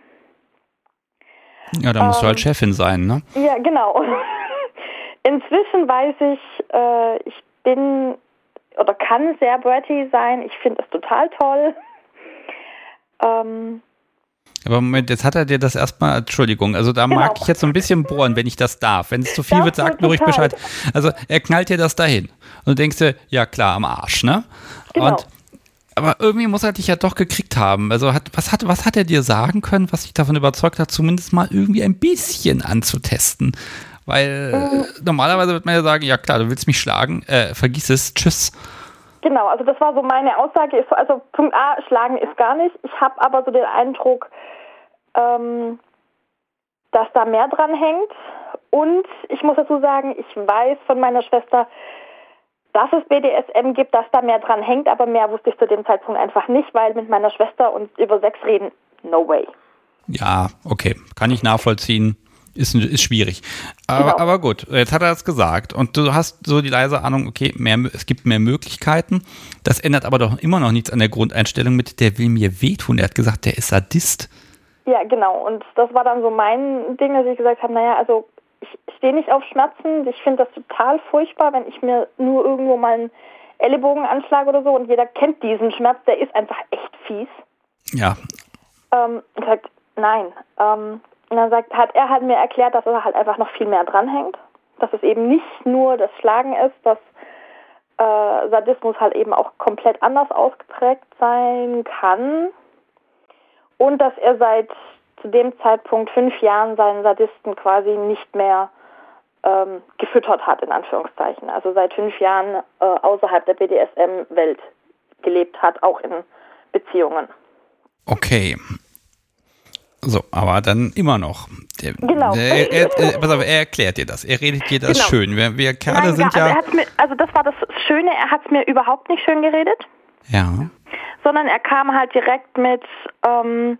Ja, da musst ähm, du halt ähm, Chefin sein, ne? Ja, genau. <laughs> Inzwischen weiß ich, äh, ich bin oder kann sehr bratty sein. Ich finde es total toll. <laughs> Ähm, aber Moment, jetzt hat er dir das erstmal, Entschuldigung, also da genau. mag ich jetzt so ein bisschen bohren, wenn ich das darf. Wenn es zu viel das wird, sagt mir ruhig Bescheid. Also er knallt dir das dahin. Und du denkst dir, ja klar, am Arsch, ne? Genau. Und aber irgendwie muss er dich ja doch gekriegt haben. Also hat, was, hat, was hat er dir sagen können, was dich davon überzeugt hat, zumindest mal irgendwie ein bisschen anzutesten? Weil mhm. normalerweise wird man ja sagen, ja klar, du willst mich schlagen, äh, vergiss es, tschüss. Genau, also das war so meine Aussage. Also Punkt A, schlagen ist gar nicht. Ich habe aber so den Eindruck, ähm, dass da mehr dran hängt. Und ich muss dazu sagen, ich weiß von meiner Schwester, dass es BDSM gibt, dass da mehr dran hängt, aber mehr wusste ich zu dem Zeitpunkt einfach nicht, weil mit meiner Schwester und über Sex reden, no way. Ja, okay, kann ich nachvollziehen ist, ist schwierig. Aber, genau. aber gut, jetzt hat er das gesagt und du hast so die leise Ahnung, okay, mehr, es gibt mehr Möglichkeiten. Das ändert aber doch immer noch nichts an der Grundeinstellung mit, der will mir wehtun. Er hat gesagt, der ist Sadist. Ja, genau. Und das war dann so mein Ding, dass ich gesagt habe, naja, also ich stehe nicht auf Schmerzen. Ich finde das total furchtbar, wenn ich mir nur irgendwo mal einen Ellenbogen anschlage oder so und jeder kennt diesen Schmerz, der ist einfach echt fies. Ja. Ähm, gesagt, nein. Ähm, und dann sagt, hat er halt mir erklärt, dass er halt einfach noch viel mehr dranhängt. Dass es eben nicht nur das Schlagen ist, dass äh, Sadismus halt eben auch komplett anders ausgeprägt sein kann. Und dass er seit zu dem Zeitpunkt fünf Jahren seinen Sadisten quasi nicht mehr ähm, gefüttert hat, in Anführungszeichen. Also seit fünf Jahren äh, außerhalb der BDSM-Welt gelebt hat, auch in Beziehungen. Okay, so, aber dann immer noch. Der, genau. Der, er, er, pass auf, er erklärt dir das. Er redet dir das genau. schön. Wir, wir Kerle Nein, sind ja. Also, mir, also das war das Schöne, er hat es mir überhaupt nicht schön geredet. Ja. Sondern er kam halt direkt mit, ähm,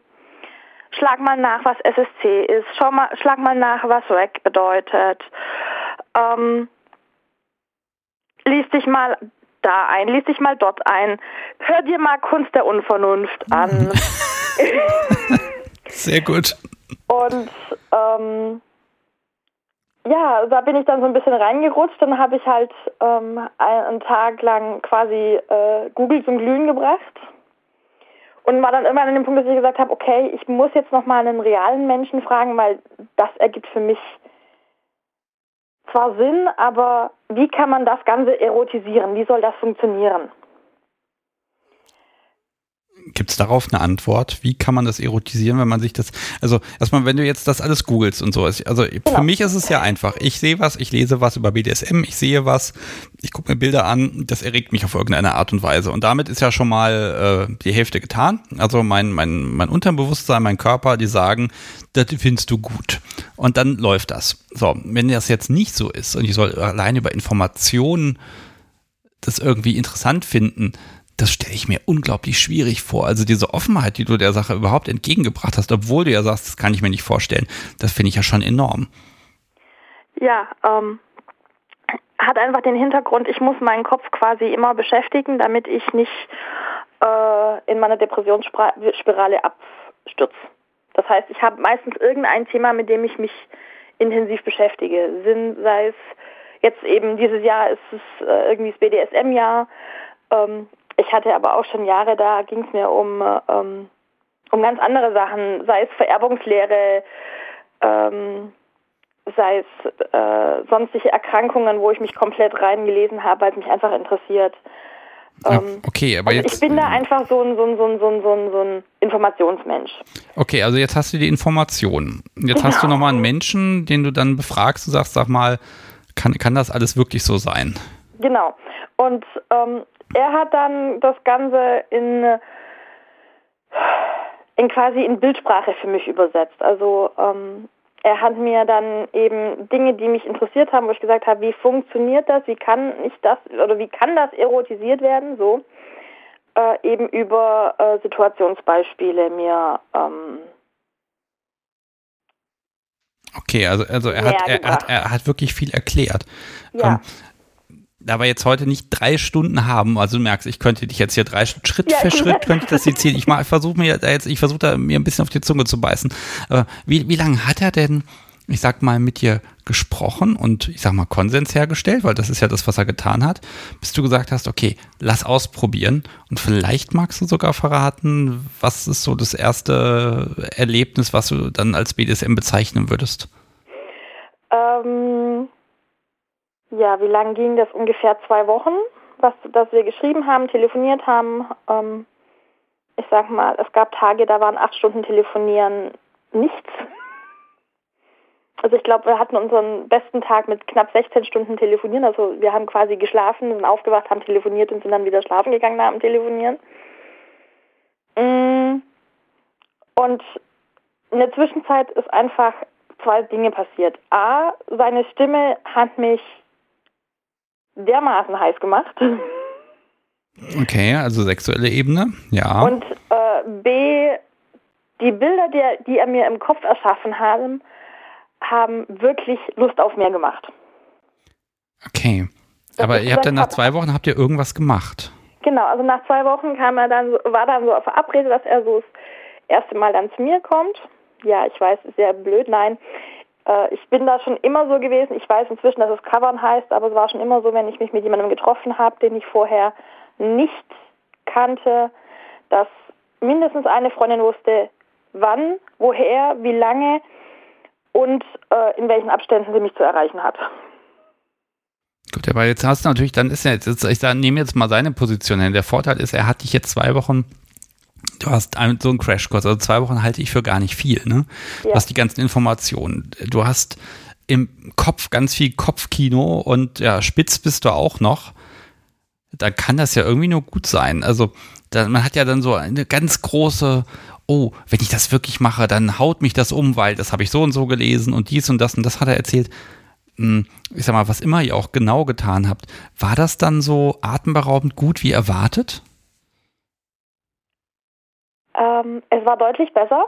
schlag mal nach, was SSC ist, schau mal, schlag mal nach, was REC bedeutet. Ähm, lies dich mal da ein, lies dich mal dort ein, hör dir mal Kunst der Unvernunft an. <laughs> <laughs> Sehr gut. Und ähm, ja, da bin ich dann so ein bisschen reingerutscht. Dann habe ich halt ähm, einen Tag lang quasi äh, Google zum Glühen gebracht. Und war dann immer an dem Punkt, dass ich gesagt habe, okay, ich muss jetzt nochmal einen realen Menschen fragen, weil das ergibt für mich zwar Sinn, aber wie kann man das Ganze erotisieren? Wie soll das funktionieren? Gibt es darauf eine Antwort? Wie kann man das erotisieren, wenn man sich das, also erstmal, wenn du jetzt das alles googelst und so, also genau. für mich ist es ja einfach. Ich sehe was, ich lese was über BDSM, ich sehe was, ich gucke mir Bilder an, das erregt mich auf irgendeine Art und Weise. Und damit ist ja schon mal äh, die Hälfte getan. Also mein, mein, mein Unterbewusstsein, mein Körper, die sagen, das findest du gut. Und dann läuft das. So, wenn das jetzt nicht so ist und ich soll allein über Informationen das irgendwie interessant finden, das stelle ich mir unglaublich schwierig vor. Also diese Offenheit, die du der Sache überhaupt entgegengebracht hast, obwohl du ja sagst, das kann ich mir nicht vorstellen, das finde ich ja schon enorm. Ja, ähm, hat einfach den Hintergrund, ich muss meinen Kopf quasi immer beschäftigen, damit ich nicht äh, in meine Depressionsspirale abstürze. Das heißt, ich habe meistens irgendein Thema, mit dem ich mich intensiv beschäftige. Sinn, sei es jetzt eben dieses Jahr ist es äh, irgendwie das BDSM-Jahr. Ähm, hatte aber auch schon Jahre, da ging es mir um, ähm, um ganz andere Sachen, sei es Vererbungslehre, ähm, sei es äh, sonstige Erkrankungen, wo ich mich komplett reingelesen habe, weil es mich einfach interessiert. Ähm, okay, aber also jetzt. Ich bin da einfach so ein, so ein, so ein, so ein, so ein, so ein Informationsmensch. Okay, also jetzt hast du die Informationen. Jetzt genau. hast du nochmal einen Menschen, den du dann befragst und sagst, sag mal, kann, kann das alles wirklich so sein? Genau. Und ähm, er hat dann das Ganze in, in quasi in Bildsprache für mich übersetzt. Also ähm, er hat mir dann eben Dinge, die mich interessiert haben, wo ich gesagt habe, wie funktioniert das, wie kann ich das oder wie kann das erotisiert werden, so äh, eben über äh, Situationsbeispiele mir ähm, Okay, also, also er, hat, er, hat, er hat wirklich viel erklärt. Ja. Ähm, da wir jetzt heute nicht drei Stunden haben, also du merkst, ich könnte dich jetzt hier drei Schritt ja, für Schritt könnte ich das sezieren. Ich, ich versuche mir da jetzt, ich versuche da mir ein bisschen auf die Zunge zu beißen. Aber wie, wie lange hat er denn, ich sag mal, mit dir gesprochen und ich sag mal Konsens hergestellt, weil das ist ja das, was er getan hat, bis du gesagt hast, okay, lass ausprobieren und vielleicht magst du sogar verraten, was ist so das erste Erlebnis, was du dann als BDSM bezeichnen würdest? Ähm ja, wie lange ging das? Ungefähr zwei Wochen, was, dass wir geschrieben haben, telefoniert haben. Ähm, ich sag mal, es gab Tage, da waren acht Stunden telefonieren nichts. Also ich glaube, wir hatten unseren besten Tag mit knapp 16 Stunden telefonieren. Also wir haben quasi geschlafen, sind aufgewacht, haben telefoniert und sind dann wieder schlafen gegangen nach dem Telefonieren. Mm. Und in der Zwischenzeit ist einfach zwei Dinge passiert. A, seine Stimme hat mich dermaßen heiß gemacht. Okay, also sexuelle Ebene, ja. Und äh, B, die Bilder, die, die er mir im Kopf erschaffen haben, haben wirklich Lust auf mehr gemacht. Okay. Das Aber ihr habt dann nach zwei Wochen habt ihr irgendwas gemacht. Genau, also nach zwei Wochen kam er dann, war dann so verabredet, dass er so das erste Mal dann zu mir kommt. Ja, ich weiß, ist sehr blöd, nein. Äh, ich bin da schon immer so gewesen. Ich weiß inzwischen, dass es Covern heißt, aber es war schon immer so, wenn ich mich mit jemandem getroffen habe, den ich vorher nicht kannte, dass mindestens eine Freundin wusste, wann, woher, wie lange und äh, in welchen Abständen sie mich zu erreichen hat. Gut, aber jetzt hast du natürlich, dann ist ja jetzt, ich nehme jetzt mal seine Position hin. Der Vorteil ist, er hat dich jetzt zwei Wochen Du hast ein, so einen Crashkurs, also zwei Wochen halte ich für gar nicht viel, ne? Ja. Du hast die ganzen Informationen. Du hast im Kopf ganz viel Kopfkino und ja, spitz bist du auch noch. Da kann das ja irgendwie nur gut sein. Also, da, man hat ja dann so eine ganz große, oh, wenn ich das wirklich mache, dann haut mich das um, weil das habe ich so und so gelesen und dies und das und das hat er erzählt. Hm, ich sag mal, was immer ihr auch genau getan habt, war das dann so atemberaubend gut wie erwartet? Ähm, es war deutlich besser.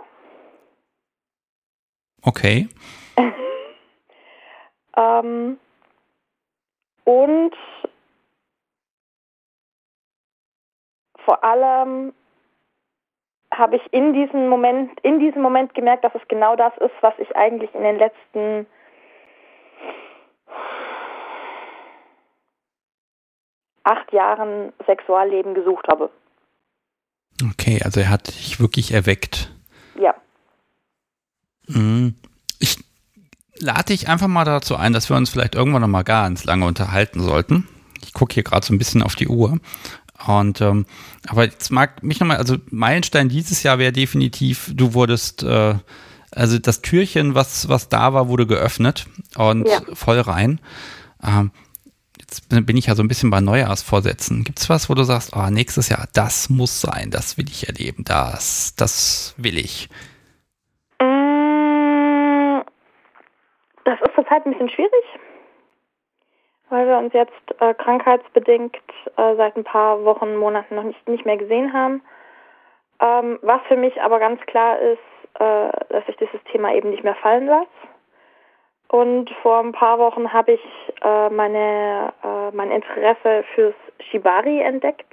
Okay. <laughs> ähm, und vor allem habe ich in diesem Moment, in diesem Moment gemerkt, dass es genau das ist, was ich eigentlich in den letzten acht Jahren Sexualleben gesucht habe. Okay, also er hat dich wirklich erweckt. Ja. Mhm. Ich lade dich einfach mal dazu ein, dass wir uns vielleicht irgendwann noch mal ganz lange unterhalten sollten. Ich gucke hier gerade so ein bisschen auf die Uhr. Und ähm, aber jetzt mag mich nochmal, also Meilenstein dieses Jahr wäre definitiv, du wurdest, äh, also das Türchen, was, was da war, wurde geöffnet und ja. voll rein. Ähm, jetzt bin ich ja so ein bisschen bei Neujahrsvorsätzen. Gibt es was, wo du sagst, oh, nächstes Jahr, das muss sein, das will ich erleben, das, das will ich? Mm, das ist zurzeit ein bisschen schwierig, weil wir uns jetzt äh, krankheitsbedingt äh, seit ein paar Wochen, Monaten noch nicht, nicht mehr gesehen haben. Ähm, was für mich aber ganz klar ist, äh, dass ich dieses Thema eben nicht mehr fallen lasse und vor ein paar Wochen habe ich äh, meine, äh, mein Interesse fürs Shibari entdeckt.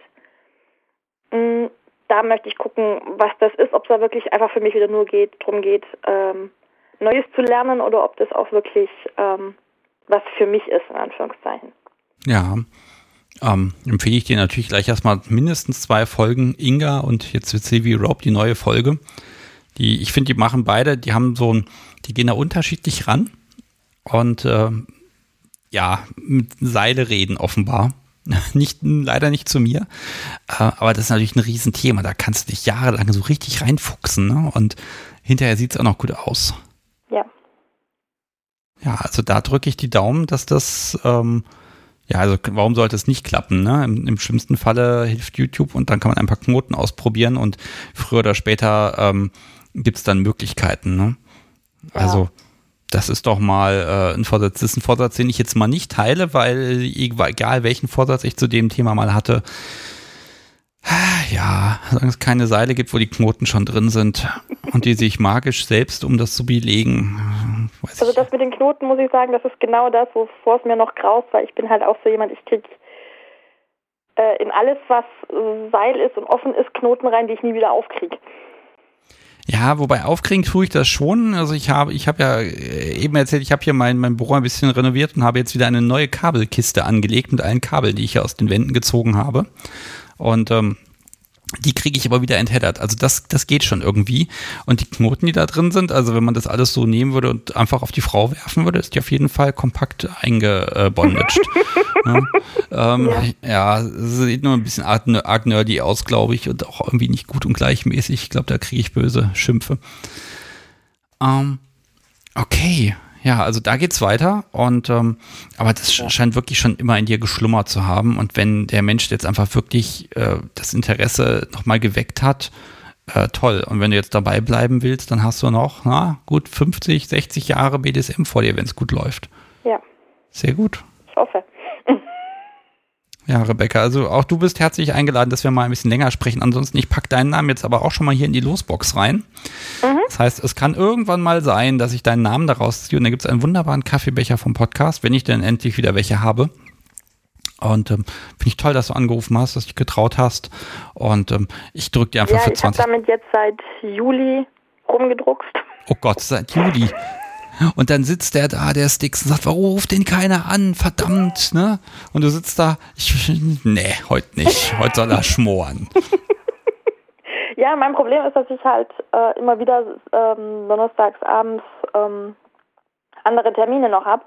Mm, da möchte ich gucken, was das ist, ob es da wirklich einfach für mich wieder nur geht, darum geht, ähm, Neues zu lernen oder ob das auch wirklich ähm, was für mich ist, in Anführungszeichen. Ja, ähm, empfehle ich dir natürlich gleich erstmal mindestens zwei Folgen Inga und jetzt wird Sylvie Rob die neue Folge. Die, ich finde, die machen beide, die haben so ein, die gehen da unterschiedlich ran und äh, ja, mit Seile reden offenbar. <laughs> Nicht, leider nicht zu mir, äh, aber das ist natürlich ein Riesenthema. Da kannst du dich jahrelang so richtig reinfuchsen ne? und hinterher sieht es auch noch gut aus. Ja. Ja, also da drücke ich die Daumen, dass das, ähm, ja, also warum sollte es nicht klappen? Ne? Im, Im, schlimmsten Falle hilft YouTube und dann kann man ein paar Knoten ausprobieren und früher oder später ähm, gibt es dann Möglichkeiten. Ne? Ja. Das ist doch mal äh, ein Vorsatz. Das ist ein Vorsatz, den ich jetzt mal nicht teile, weil egal welchen Vorsatz ich zu dem Thema mal hatte, ja, solange es keine Seile gibt, wo die Knoten schon drin sind und die sich magisch selbst, um das zu belegen. also das mit den Knoten muss ich sagen, das ist genau das, wovor es mir noch graust, weil ich bin halt auch so jemand, ich krieg äh, in alles, was Seil ist und offen ist, Knoten rein, die ich nie wieder aufkriege. Ja, wobei aufkriegen tue ich das schon. Also ich habe, ich habe ja äh, eben erzählt, ich habe hier mein, mein Büro ein bisschen renoviert und habe jetzt wieder eine neue Kabelkiste angelegt mit allen Kabeln, die ich hier aus den Wänden gezogen habe. Und ähm, die kriege ich aber wieder entheddert. Also das, das geht schon irgendwie. Und die Knoten, die da drin sind, also wenn man das alles so nehmen würde und einfach auf die Frau werfen würde, ist die auf jeden Fall kompakt eingebondaged. <laughs> ja, ähm, ja. ja, sieht nur ein bisschen arg, arg nerdy aus, glaube ich, und auch irgendwie nicht gut und gleichmäßig. Ich glaube, da kriege ich böse Schimpfe. Ähm, okay, ja, also da geht's weiter und ähm, aber das ja. scheint wirklich schon immer in dir geschlummert zu haben und wenn der Mensch jetzt einfach wirklich äh, das Interesse nochmal geweckt hat, äh, toll. Und wenn du jetzt dabei bleiben willst, dann hast du noch, na, gut 50, 60 Jahre BDSM vor dir, wenn es gut läuft. Ja. Sehr gut. Ich hoffe. <laughs> Ja, Rebecca, also auch du bist herzlich eingeladen, dass wir mal ein bisschen länger sprechen. Ansonsten, ich packe deinen Namen jetzt aber auch schon mal hier in die Losbox rein. Mhm. Das heißt, es kann irgendwann mal sein, dass ich deinen Namen daraus ziehe und da gibt es einen wunderbaren Kaffeebecher vom Podcast, wenn ich dann endlich wieder welche habe. Und ähm, finde ich toll, dass du angerufen hast, dass du dich getraut hast. Und ähm, ich drücke dir einfach ja, für 20. Ich habe damit jetzt seit Juli rumgedruckst. Oh Gott, seit Juli. Und dann sitzt der da, der Sticks, und sagt, warum ruft den keiner an? Verdammt, ne? Und du sitzt da, ich, nee, heute nicht. Heute soll er schmoren. <laughs> Ja, mein Problem ist, dass ich halt äh, immer wieder ähm, donnerstags abends ähm, andere Termine noch habe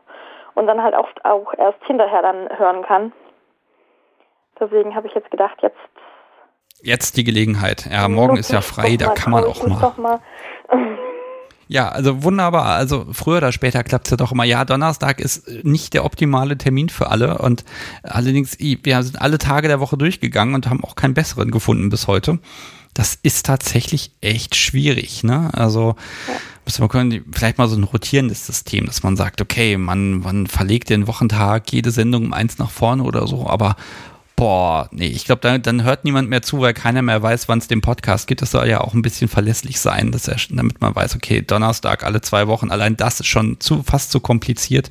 und dann halt oft auch erst hinterher dann hören kann. Deswegen habe ich jetzt gedacht, jetzt. Jetzt die Gelegenheit. Ja, morgen ist ja frei, da kann man auch mal. Ja, also wunderbar. Also früher oder später klappt es ja doch immer. Ja, Donnerstag ist nicht der optimale Termin für alle. Und allerdings, wir sind alle Tage der Woche durchgegangen und haben auch keinen besseren gefunden bis heute. Das ist tatsächlich echt schwierig. Ne? Also müssen wir können vielleicht mal so ein rotierendes System, dass man sagt, okay, man, man verlegt den Wochentag jede Sendung um eins nach vorne oder so, aber Boah, nee, ich glaube, dann, dann hört niemand mehr zu, weil keiner mehr weiß, wann es den Podcast gibt. Das soll ja auch ein bisschen verlässlich sein, dass er, damit man weiß, okay, Donnerstag alle zwei Wochen, allein das ist schon zu, fast zu kompliziert.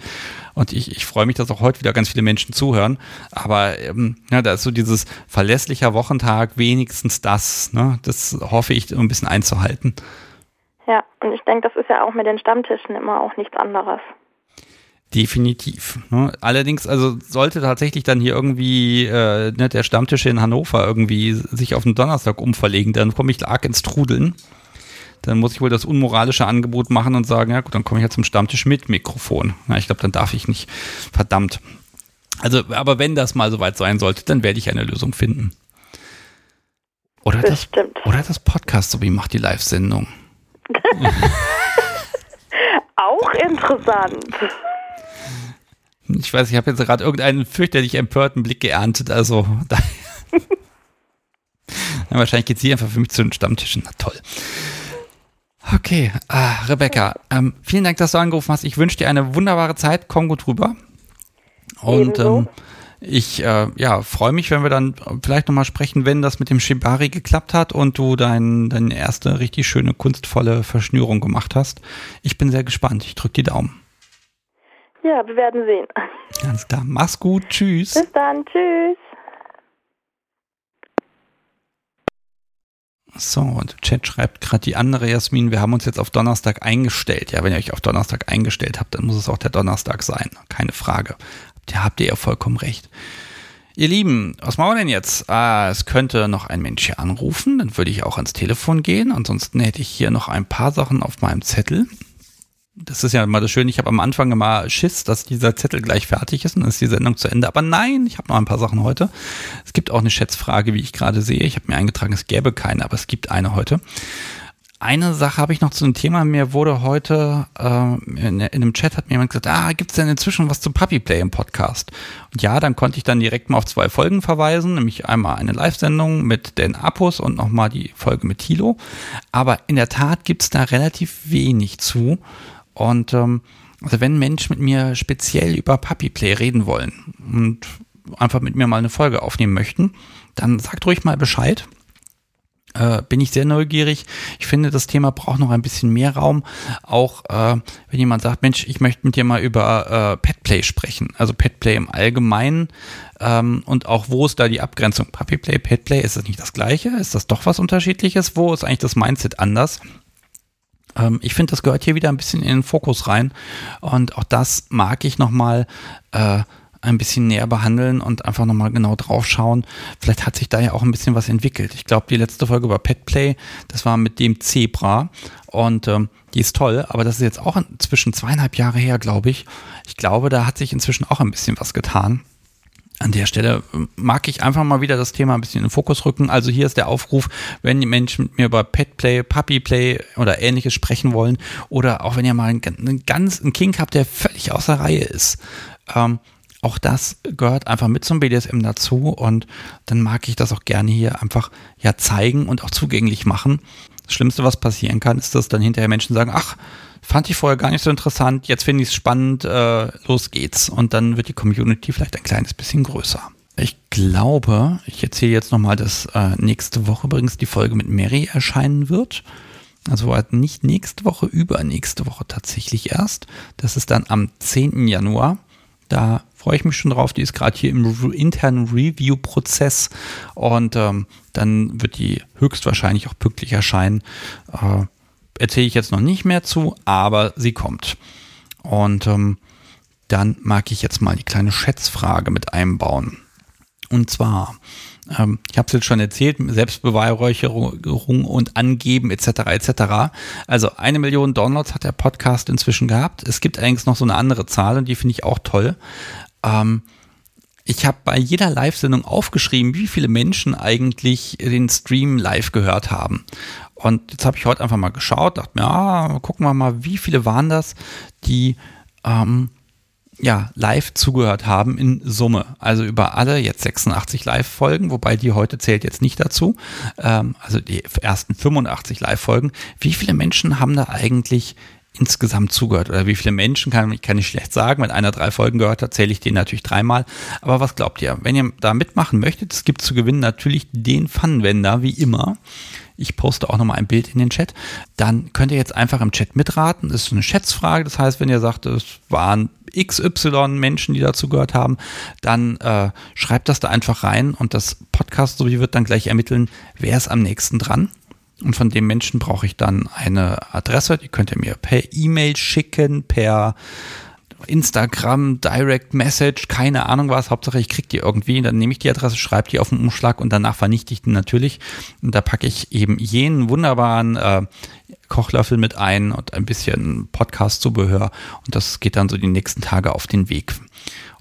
Und ich, ich freue mich, dass auch heute wieder ganz viele Menschen zuhören. Aber ähm, ja, da ist so dieses verlässlicher Wochentag, wenigstens das. Ne? Das hoffe ich, ein bisschen einzuhalten. Ja, und ich denke, das ist ja auch mit den Stammtischen immer auch nichts anderes. Definitiv. Ne? Allerdings, also sollte tatsächlich dann hier irgendwie äh, ne, der Stammtisch in Hannover irgendwie sich auf den Donnerstag umverlegen, dann komme ich arg ins Trudeln. Dann muss ich wohl das unmoralische Angebot machen und sagen, ja gut, dann komme ich ja zum Stammtisch mit Mikrofon. Na, ich glaube, dann darf ich nicht. Verdammt. Also, aber wenn das mal soweit sein sollte, dann werde ich eine Lösung finden. Oder das, das oder das Podcast, so wie macht die Live-Sendung. <laughs> <laughs> Auch interessant. Ich weiß, ich habe jetzt gerade irgendeinen fürchterlich empörten Blick geerntet, also <laughs> da, ja, wahrscheinlich geht sie einfach für mich zu den Stammtischen. Na toll. Okay, ah, Rebecca, ähm, vielen Dank, dass du angerufen hast. Ich wünsche dir eine wunderbare Zeit. Komm gut rüber. Und ähm, ich äh, ja, freue mich, wenn wir dann vielleicht nochmal sprechen, wenn das mit dem Shibari geklappt hat und du dein, deine erste richtig schöne, kunstvolle Verschnürung gemacht hast. Ich bin sehr gespannt. Ich drücke die Daumen. Ja, wir werden sehen. Ganz klar. Mach's gut. Tschüss. Bis dann. Tschüss. So, und Chat schreibt gerade die andere Jasmin, wir haben uns jetzt auf Donnerstag eingestellt. Ja, wenn ihr euch auf Donnerstag eingestellt habt, dann muss es auch der Donnerstag sein. Keine Frage. Da habt ihr ja vollkommen recht. Ihr Lieben, was machen wir denn jetzt? Ah, es könnte noch ein Mensch hier anrufen, dann würde ich auch ans Telefon gehen. Ansonsten hätte ich hier noch ein paar Sachen auf meinem Zettel das ist ja immer das Schöne, ich habe am Anfang immer Schiss, dass dieser Zettel gleich fertig ist und dann ist die Sendung zu Ende. Aber nein, ich habe noch ein paar Sachen heute. Es gibt auch eine Schätzfrage, wie ich gerade sehe. Ich habe mir eingetragen, es gäbe keine, aber es gibt eine heute. Eine Sache habe ich noch zu einem Thema. Mir wurde heute äh, in, in, einem Chat hat mir jemand gesagt, ah, gibt es denn inzwischen was zu Puppy Play im Podcast? Und ja, dann konnte ich dann direkt mal auf zwei Folgen verweisen, nämlich einmal eine Live-Sendung mit den Apos und nochmal die Folge mit Tilo. Aber in der Tat gibt es da relativ wenig zu. Und ähm, also wenn Menschen mit mir speziell über Puppy Play reden wollen und einfach mit mir mal eine Folge aufnehmen möchten, dann sagt ruhig mal Bescheid. Äh, bin ich sehr neugierig. Ich finde, das Thema braucht noch ein bisschen mehr Raum. Auch äh, wenn jemand sagt, Mensch, ich möchte mit dir mal über äh, Petplay sprechen. Also Petplay im Allgemeinen ähm, und auch wo ist da die Abgrenzung? Puppyplay, Petplay, ist das nicht das gleiche? Ist das doch was Unterschiedliches? Wo ist eigentlich das Mindset anders? Ähm, ich finde, das gehört hier wieder ein bisschen in den Fokus rein. Und auch das mag ich nochmal äh, ein bisschen näher behandeln und einfach nochmal genau drauf schauen. Vielleicht hat sich da ja auch ein bisschen was entwickelt. Ich glaube, die letzte Folge über Petplay, das war mit dem Zebra und ähm, die ist toll, aber das ist jetzt auch inzwischen zweieinhalb Jahre her, glaube ich. Ich glaube, da hat sich inzwischen auch ein bisschen was getan an der Stelle mag ich einfach mal wieder das Thema ein bisschen in den Fokus rücken. Also hier ist der Aufruf, wenn die Menschen mit mir über Petplay, Puppyplay oder ähnliches sprechen wollen oder auch wenn ihr mal einen, einen ganz einen Kink habt, der völlig außer Reihe ist. Ähm, auch das gehört einfach mit zum BDSM dazu und dann mag ich das auch gerne hier einfach ja zeigen und auch zugänglich machen. Das Schlimmste, was passieren kann, ist, dass dann hinterher Menschen sagen, ach, fand ich vorher gar nicht so interessant, jetzt finde ich es spannend, äh, los geht's. Und dann wird die Community vielleicht ein kleines bisschen größer. Ich glaube, ich erzähle jetzt nochmal, dass äh, nächste Woche übrigens die Folge mit Mary erscheinen wird. Also halt nicht nächste Woche, übernächste Woche tatsächlich erst. Das ist dann am 10. Januar. Da freue ich mich schon drauf. Die ist gerade hier im internen Review-Prozess und ähm, dann wird die höchstwahrscheinlich auch pünktlich erscheinen. Äh, erzähle ich jetzt noch nicht mehr zu, aber sie kommt. Und ähm, dann mag ich jetzt mal die kleine Schätzfrage mit einbauen. Und zwar, ähm, ich habe es jetzt schon erzählt, Selbstbeweihräucherung und Angeben etc. etc. Also eine Million Downloads hat der Podcast inzwischen gehabt. Es gibt allerdings noch so eine andere Zahl und die finde ich auch toll. Ähm, ich habe bei jeder Live-Sendung aufgeschrieben, wie viele Menschen eigentlich den Stream live gehört haben. Und jetzt habe ich heute einfach mal geschaut, dachte mir, ja, gucken wir mal, wie viele waren das, die ähm, ja, live zugehört haben in Summe. Also über alle jetzt 86 Live-Folgen, wobei die heute zählt jetzt nicht dazu. Ähm, also die ersten 85 Live-Folgen. Wie viele Menschen haben da eigentlich insgesamt zugehört oder wie viele Menschen kann ich kann nicht schlecht sagen. Wenn einer drei Folgen gehört hat, zähle ich den natürlich dreimal. Aber was glaubt ihr? Wenn ihr da mitmachen möchtet, es gibt zu gewinnen natürlich den Pfannenwender, wie immer. Ich poste auch nochmal ein Bild in den Chat. Dann könnt ihr jetzt einfach im Chat mitraten. Das ist eine Schätzfrage. Das heißt, wenn ihr sagt, es waren XY Menschen, die dazu gehört haben, dann äh, schreibt das da einfach rein und das Podcast sowie wird dann gleich ermitteln, wer ist am nächsten dran. Und von dem Menschen brauche ich dann eine Adresse, die könnt ihr mir per E-Mail schicken, per Instagram, Direct Message, keine Ahnung was. Hauptsache ich kriege die irgendwie. Dann nehme ich die Adresse, schreibe die auf den Umschlag und danach vernichte ich die natürlich. Und da packe ich eben jenen wunderbaren äh, Kochlöffel mit ein und ein bisschen Podcast-Zubehör. Und das geht dann so die nächsten Tage auf den Weg.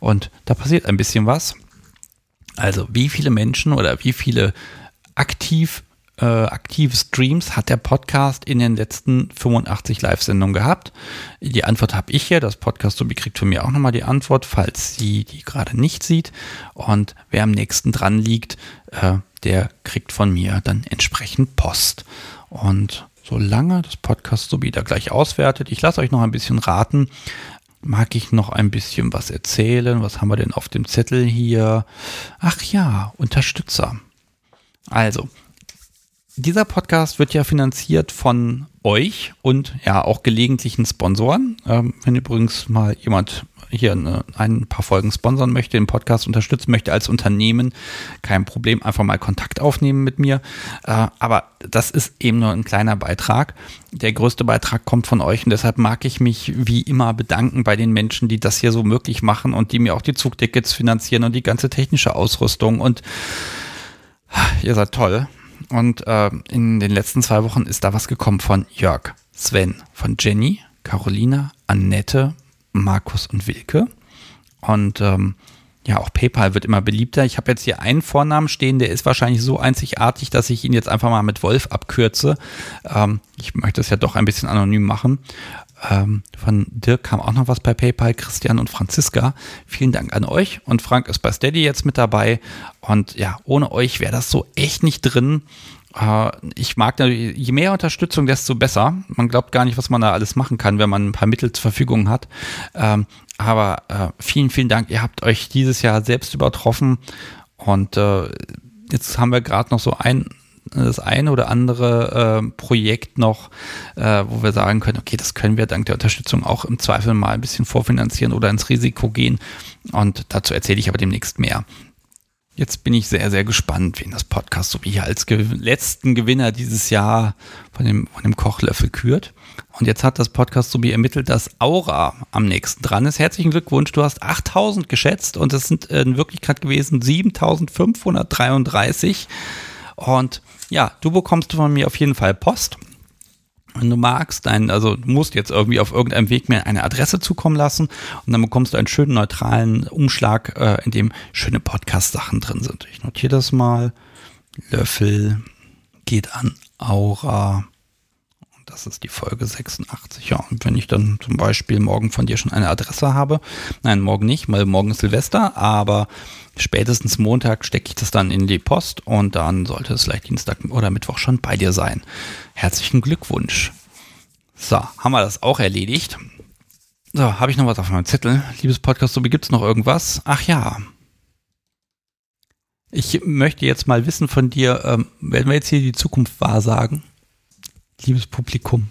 Und da passiert ein bisschen was. Also wie viele Menschen oder wie viele aktiv äh, aktive Streams hat der Podcast in den letzten 85 Live-Sendungen gehabt? Die Antwort habe ich hier. Das Podcast Sobi kriegt von mir auch nochmal die Antwort, falls sie die gerade nicht sieht. Und wer am nächsten dran liegt, äh, der kriegt von mir dann entsprechend Post. Und solange das Podcast Sobi da gleich auswertet, ich lasse euch noch ein bisschen raten, mag ich noch ein bisschen was erzählen. Was haben wir denn auf dem Zettel hier? Ach ja, Unterstützer. Also, dieser Podcast wird ja finanziert von euch und ja auch gelegentlichen Sponsoren. Ähm, wenn übrigens mal jemand hier eine, ein paar Folgen sponsern möchte, den Podcast unterstützen möchte als Unternehmen, kein Problem, einfach mal Kontakt aufnehmen mit mir. Äh, aber das ist eben nur ein kleiner Beitrag. Der größte Beitrag kommt von euch und deshalb mag ich mich wie immer bedanken bei den Menschen, die das hier so möglich machen und die mir auch die Zugtickets finanzieren und die ganze technische Ausrüstung und ihr seid toll. Und äh, in den letzten zwei Wochen ist da was gekommen von Jörg, Sven, von Jenny, Carolina, Annette, Markus und Wilke. Und ähm, ja, auch PayPal wird immer beliebter. Ich habe jetzt hier einen Vornamen stehen, der ist wahrscheinlich so einzigartig, dass ich ihn jetzt einfach mal mit Wolf abkürze. Ähm, ich möchte es ja doch ein bisschen anonym machen. Ähm, von Dirk kam auch noch was bei PayPal, Christian und Franziska. Vielen Dank an euch. Und Frank ist bei Steady jetzt mit dabei. Und ja, ohne euch wäre das so echt nicht drin. Äh, ich mag, je mehr Unterstützung, desto besser. Man glaubt gar nicht, was man da alles machen kann, wenn man ein paar Mittel zur Verfügung hat. Ähm, aber äh, vielen, vielen Dank. Ihr habt euch dieses Jahr selbst übertroffen. Und äh, jetzt haben wir gerade noch so ein, das eine oder andere äh, Projekt noch, äh, wo wir sagen können, okay, das können wir dank der Unterstützung auch im Zweifel mal ein bisschen vorfinanzieren oder ins Risiko gehen. Und dazu erzähle ich aber demnächst mehr. Jetzt bin ich sehr, sehr gespannt, wen das Podcast so wie hier als ge letzten Gewinner dieses Jahr von dem, von dem Kochlöffel kürt. Und jetzt hat das Podcast so wie ermittelt, dass Aura am nächsten dran ist. Herzlichen Glückwunsch, du hast 8000 geschätzt und es sind in Wirklichkeit gewesen 7533. Und ja, du bekommst von mir auf jeden Fall Post wenn du magst, dein, also du musst jetzt irgendwie auf irgendeinem Weg mir eine Adresse zukommen lassen und dann bekommst du einen schönen neutralen Umschlag, äh, in dem schöne Podcast-Sachen drin sind. Ich notiere das mal. Löffel geht an Aura. Das ist die Folge 86. Ja, und wenn ich dann zum Beispiel morgen von dir schon eine Adresse habe, nein, morgen nicht, weil morgen ist Silvester, aber spätestens Montag stecke ich das dann in die Post und dann sollte es vielleicht Dienstag oder Mittwoch schon bei dir sein. Herzlichen Glückwunsch. So, haben wir das auch erledigt. So, habe ich noch was auf meinem Zettel? Liebes Podcast, so gibt es noch irgendwas? Ach ja. Ich möchte jetzt mal wissen von dir, ähm, werden wir jetzt hier die Zukunft wahrsagen? Liebes Publikum,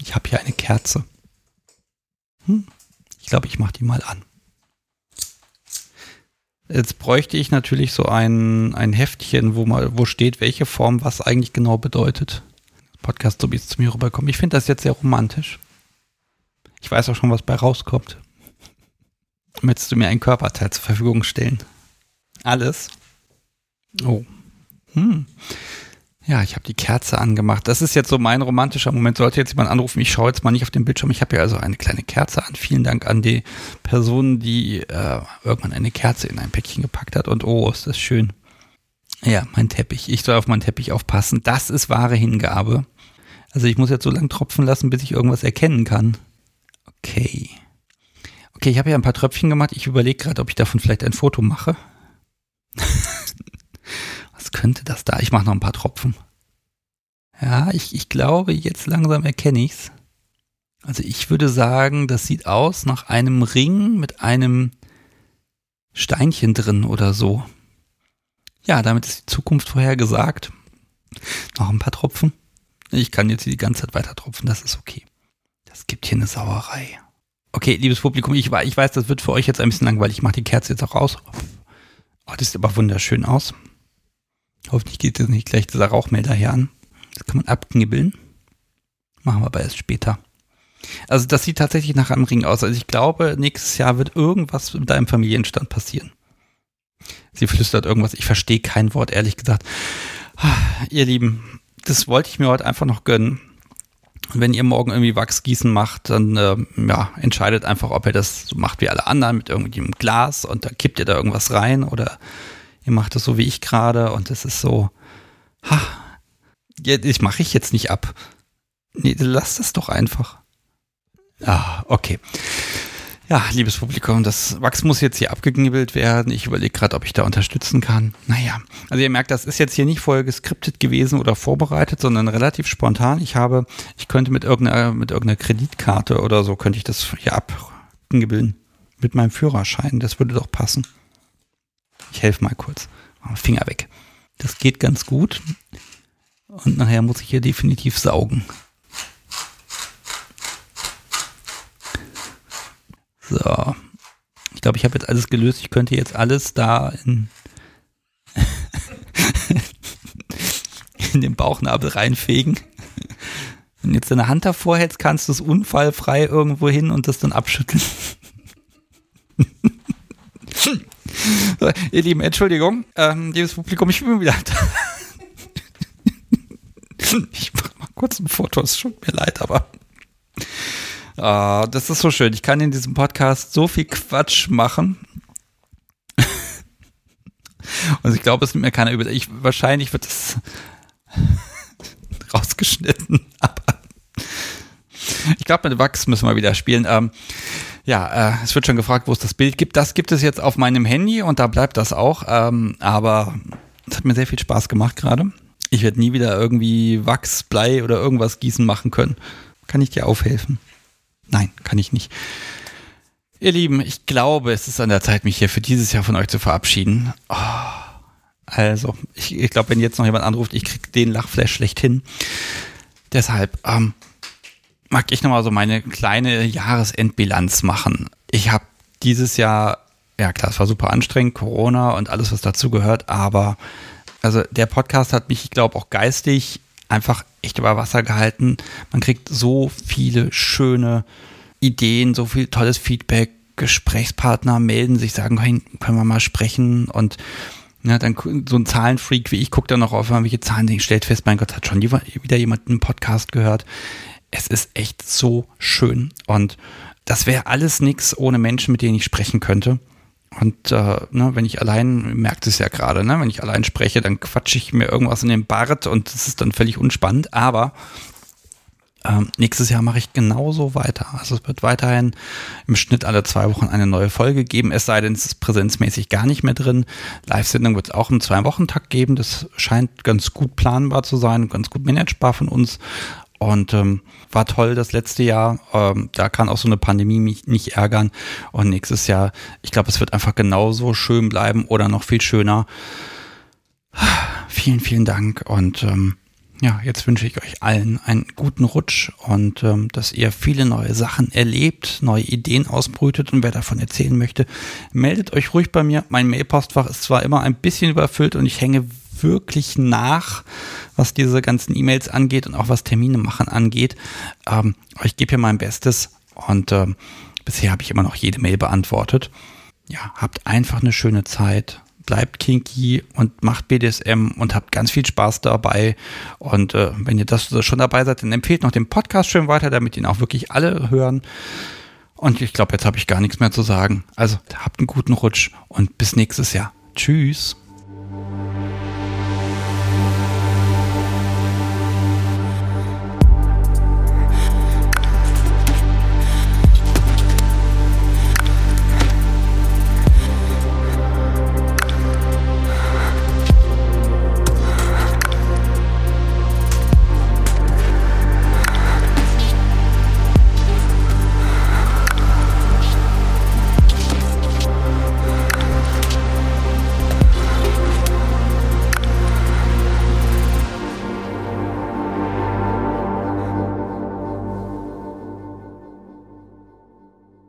ich habe hier eine Kerze. Hm? Ich glaube, ich mache die mal an. Jetzt bräuchte ich natürlich so ein, ein Heftchen, wo mal, wo steht, welche Form was eigentlich genau bedeutet. Podcast, so wie es zu mir rüberkommt. Ich finde das jetzt sehr romantisch. Ich weiß auch schon, was bei rauskommt. Möchtest du mir ein Körperteil zur Verfügung stellen? Alles? Oh. Hm. Ja, ich habe die Kerze angemacht. Das ist jetzt so mein romantischer Moment. Sollte jetzt jemand anrufen, ich schaue jetzt mal nicht auf den Bildschirm. Ich habe hier also eine kleine Kerze an. Vielen Dank an die Person, die äh, irgendwann eine Kerze in ein Päckchen gepackt hat. Und oh, ist das schön. Ja, mein Teppich. Ich soll auf meinen Teppich aufpassen. Das ist wahre Hingabe. Also ich muss jetzt so lange tropfen lassen, bis ich irgendwas erkennen kann. Okay. Okay, ich habe ja ein paar Tröpfchen gemacht. Ich überlege gerade, ob ich davon vielleicht ein Foto mache. <laughs> Was könnte das da? Ich mache noch ein paar Tropfen. Ja, ich, ich glaube, jetzt langsam erkenne ich's. Also ich würde sagen, das sieht aus nach einem Ring mit einem Steinchen drin oder so. Ja, damit ist die Zukunft vorhergesagt. Noch ein paar Tropfen. Ich kann jetzt die ganze Zeit weiter tropfen, das ist okay. Das gibt hier eine Sauerei. Okay, liebes Publikum, ich, ich weiß, das wird für euch jetzt ein bisschen langweilig. Ich mache die Kerze jetzt auch raus. Oh, das sieht aber wunderschön aus. Hoffentlich geht jetzt nicht gleich dieser Rauchmelder hier an. Das kann man abknibbeln. Machen wir aber erst später. Also das sieht tatsächlich nach einem Ring aus. Also ich glaube, nächstes Jahr wird irgendwas mit deinem Familienstand passieren. Sie flüstert irgendwas. Ich verstehe kein Wort, ehrlich gesagt. Ah, ihr Lieben, das wollte ich mir heute einfach noch gönnen. wenn ihr morgen irgendwie Wachsgießen macht, dann äh, ja, entscheidet einfach, ob ihr das so macht wie alle anderen mit irgendwie einem Glas und da kippt ihr da irgendwas rein oder ihr macht das so wie ich gerade und es ist so, ha, ich mache ich jetzt nicht ab. Nee, lass das doch einfach. Ah, okay. Ja, liebes Publikum, das Wachs muss jetzt hier abgeknibbelt werden. Ich überlege gerade, ob ich da unterstützen kann. Naja, also ihr merkt, das ist jetzt hier nicht vorher geskriptet gewesen oder vorbereitet, sondern relativ spontan. Ich habe, ich könnte mit irgendeiner, mit irgendeiner Kreditkarte oder so, könnte ich das hier abknibbeln. Mit meinem Führerschein, das würde doch passen. Ich helfe mal kurz. Finger weg. Das geht ganz gut. Und nachher muss ich hier definitiv saugen. So. Ich glaube, ich habe jetzt alles gelöst. Ich könnte jetzt alles da in, <laughs> in den Bauchnabel reinfegen. Wenn jetzt deine Hand davor hältst, kannst du es unfallfrei irgendwo hin und das dann abschütteln. <laughs> so, ihr Lieben, Entschuldigung, ähm, liebes Publikum, ich bin wieder da. ich mache mal kurz ein Foto, es tut mir leid, aber uh, das ist so schön. Ich kann in diesem Podcast so viel Quatsch machen. und ich glaube, es nimmt mir keiner über. Ich, wahrscheinlich wird es <laughs> rausgeschnitten, aber ich glaube, mit Wachs müssen wir wieder spielen. Ähm, ja, äh, es wird schon gefragt, wo es das Bild gibt. Das gibt es jetzt auf meinem Handy und da bleibt das auch. Ähm, aber es hat mir sehr viel Spaß gemacht gerade. Ich werde nie wieder irgendwie Wachs, Blei oder irgendwas gießen machen können. Kann ich dir aufhelfen? Nein, kann ich nicht. Ihr Lieben, ich glaube, es ist an der Zeit, mich hier für dieses Jahr von euch zu verabschieden. Oh, also, ich, ich glaube, wenn jetzt noch jemand anruft, ich kriege den Lachflash schlechthin. Deshalb, ähm, mag ich nochmal so meine kleine Jahresendbilanz machen. Ich habe dieses Jahr, ja klar, es war super anstrengend, Corona und alles, was dazu gehört, aber also der Podcast hat mich, ich glaube, auch geistig einfach echt über Wasser gehalten. Man kriegt so viele schöne Ideen, so viel tolles Feedback. Gesprächspartner melden sich, sagen, können wir mal sprechen und ja, dann so ein Zahlenfreak wie ich guckt dann noch auf irgendwelche Zahlen, stellt fest, mein Gott, hat schon wieder jemand einen Podcast gehört es ist echt so schön. Und das wäre alles nichts ohne Menschen, mit denen ich sprechen könnte. Und äh, ne, wenn ich allein, merkt es ja gerade, ne, wenn ich allein spreche, dann quatsche ich mir irgendwas in den Bart und das ist dann völlig unspannend. Aber ähm, nächstes Jahr mache ich genauso weiter. Also es wird weiterhin im Schnitt alle zwei Wochen eine neue Folge geben, es sei denn, es ist präsenzmäßig gar nicht mehr drin. Live-Sendung wird es auch im Zwei-Wochen-Takt geben. Das scheint ganz gut planbar zu sein, ganz gut managebar von uns. Und ähm, war toll das letzte Jahr. Ähm, da kann auch so eine Pandemie mich nicht ärgern. Und nächstes Jahr, ich glaube, es wird einfach genauso schön bleiben oder noch viel schöner. Vielen, vielen Dank. Und ähm, ja, jetzt wünsche ich euch allen einen guten Rutsch und ähm, dass ihr viele neue Sachen erlebt, neue Ideen ausbrütet und wer davon erzählen möchte, meldet euch ruhig bei mir. Mein Mailpostfach ist zwar immer ein bisschen überfüllt und ich hänge wirklich nach, was diese ganzen E-Mails angeht und auch was Termine machen angeht. Ähm, ich gebe hier mein Bestes und ähm, bisher habe ich immer noch jede Mail beantwortet. Ja, habt einfach eine schöne Zeit. Bleibt kinky und macht BDSM und habt ganz viel Spaß dabei. Und äh, wenn ihr das schon dabei seid, dann empfehlt noch den Podcast schön weiter, damit ihn auch wirklich alle hören. Und ich glaube, jetzt habe ich gar nichts mehr zu sagen. Also habt einen guten Rutsch und bis nächstes Jahr. Tschüss.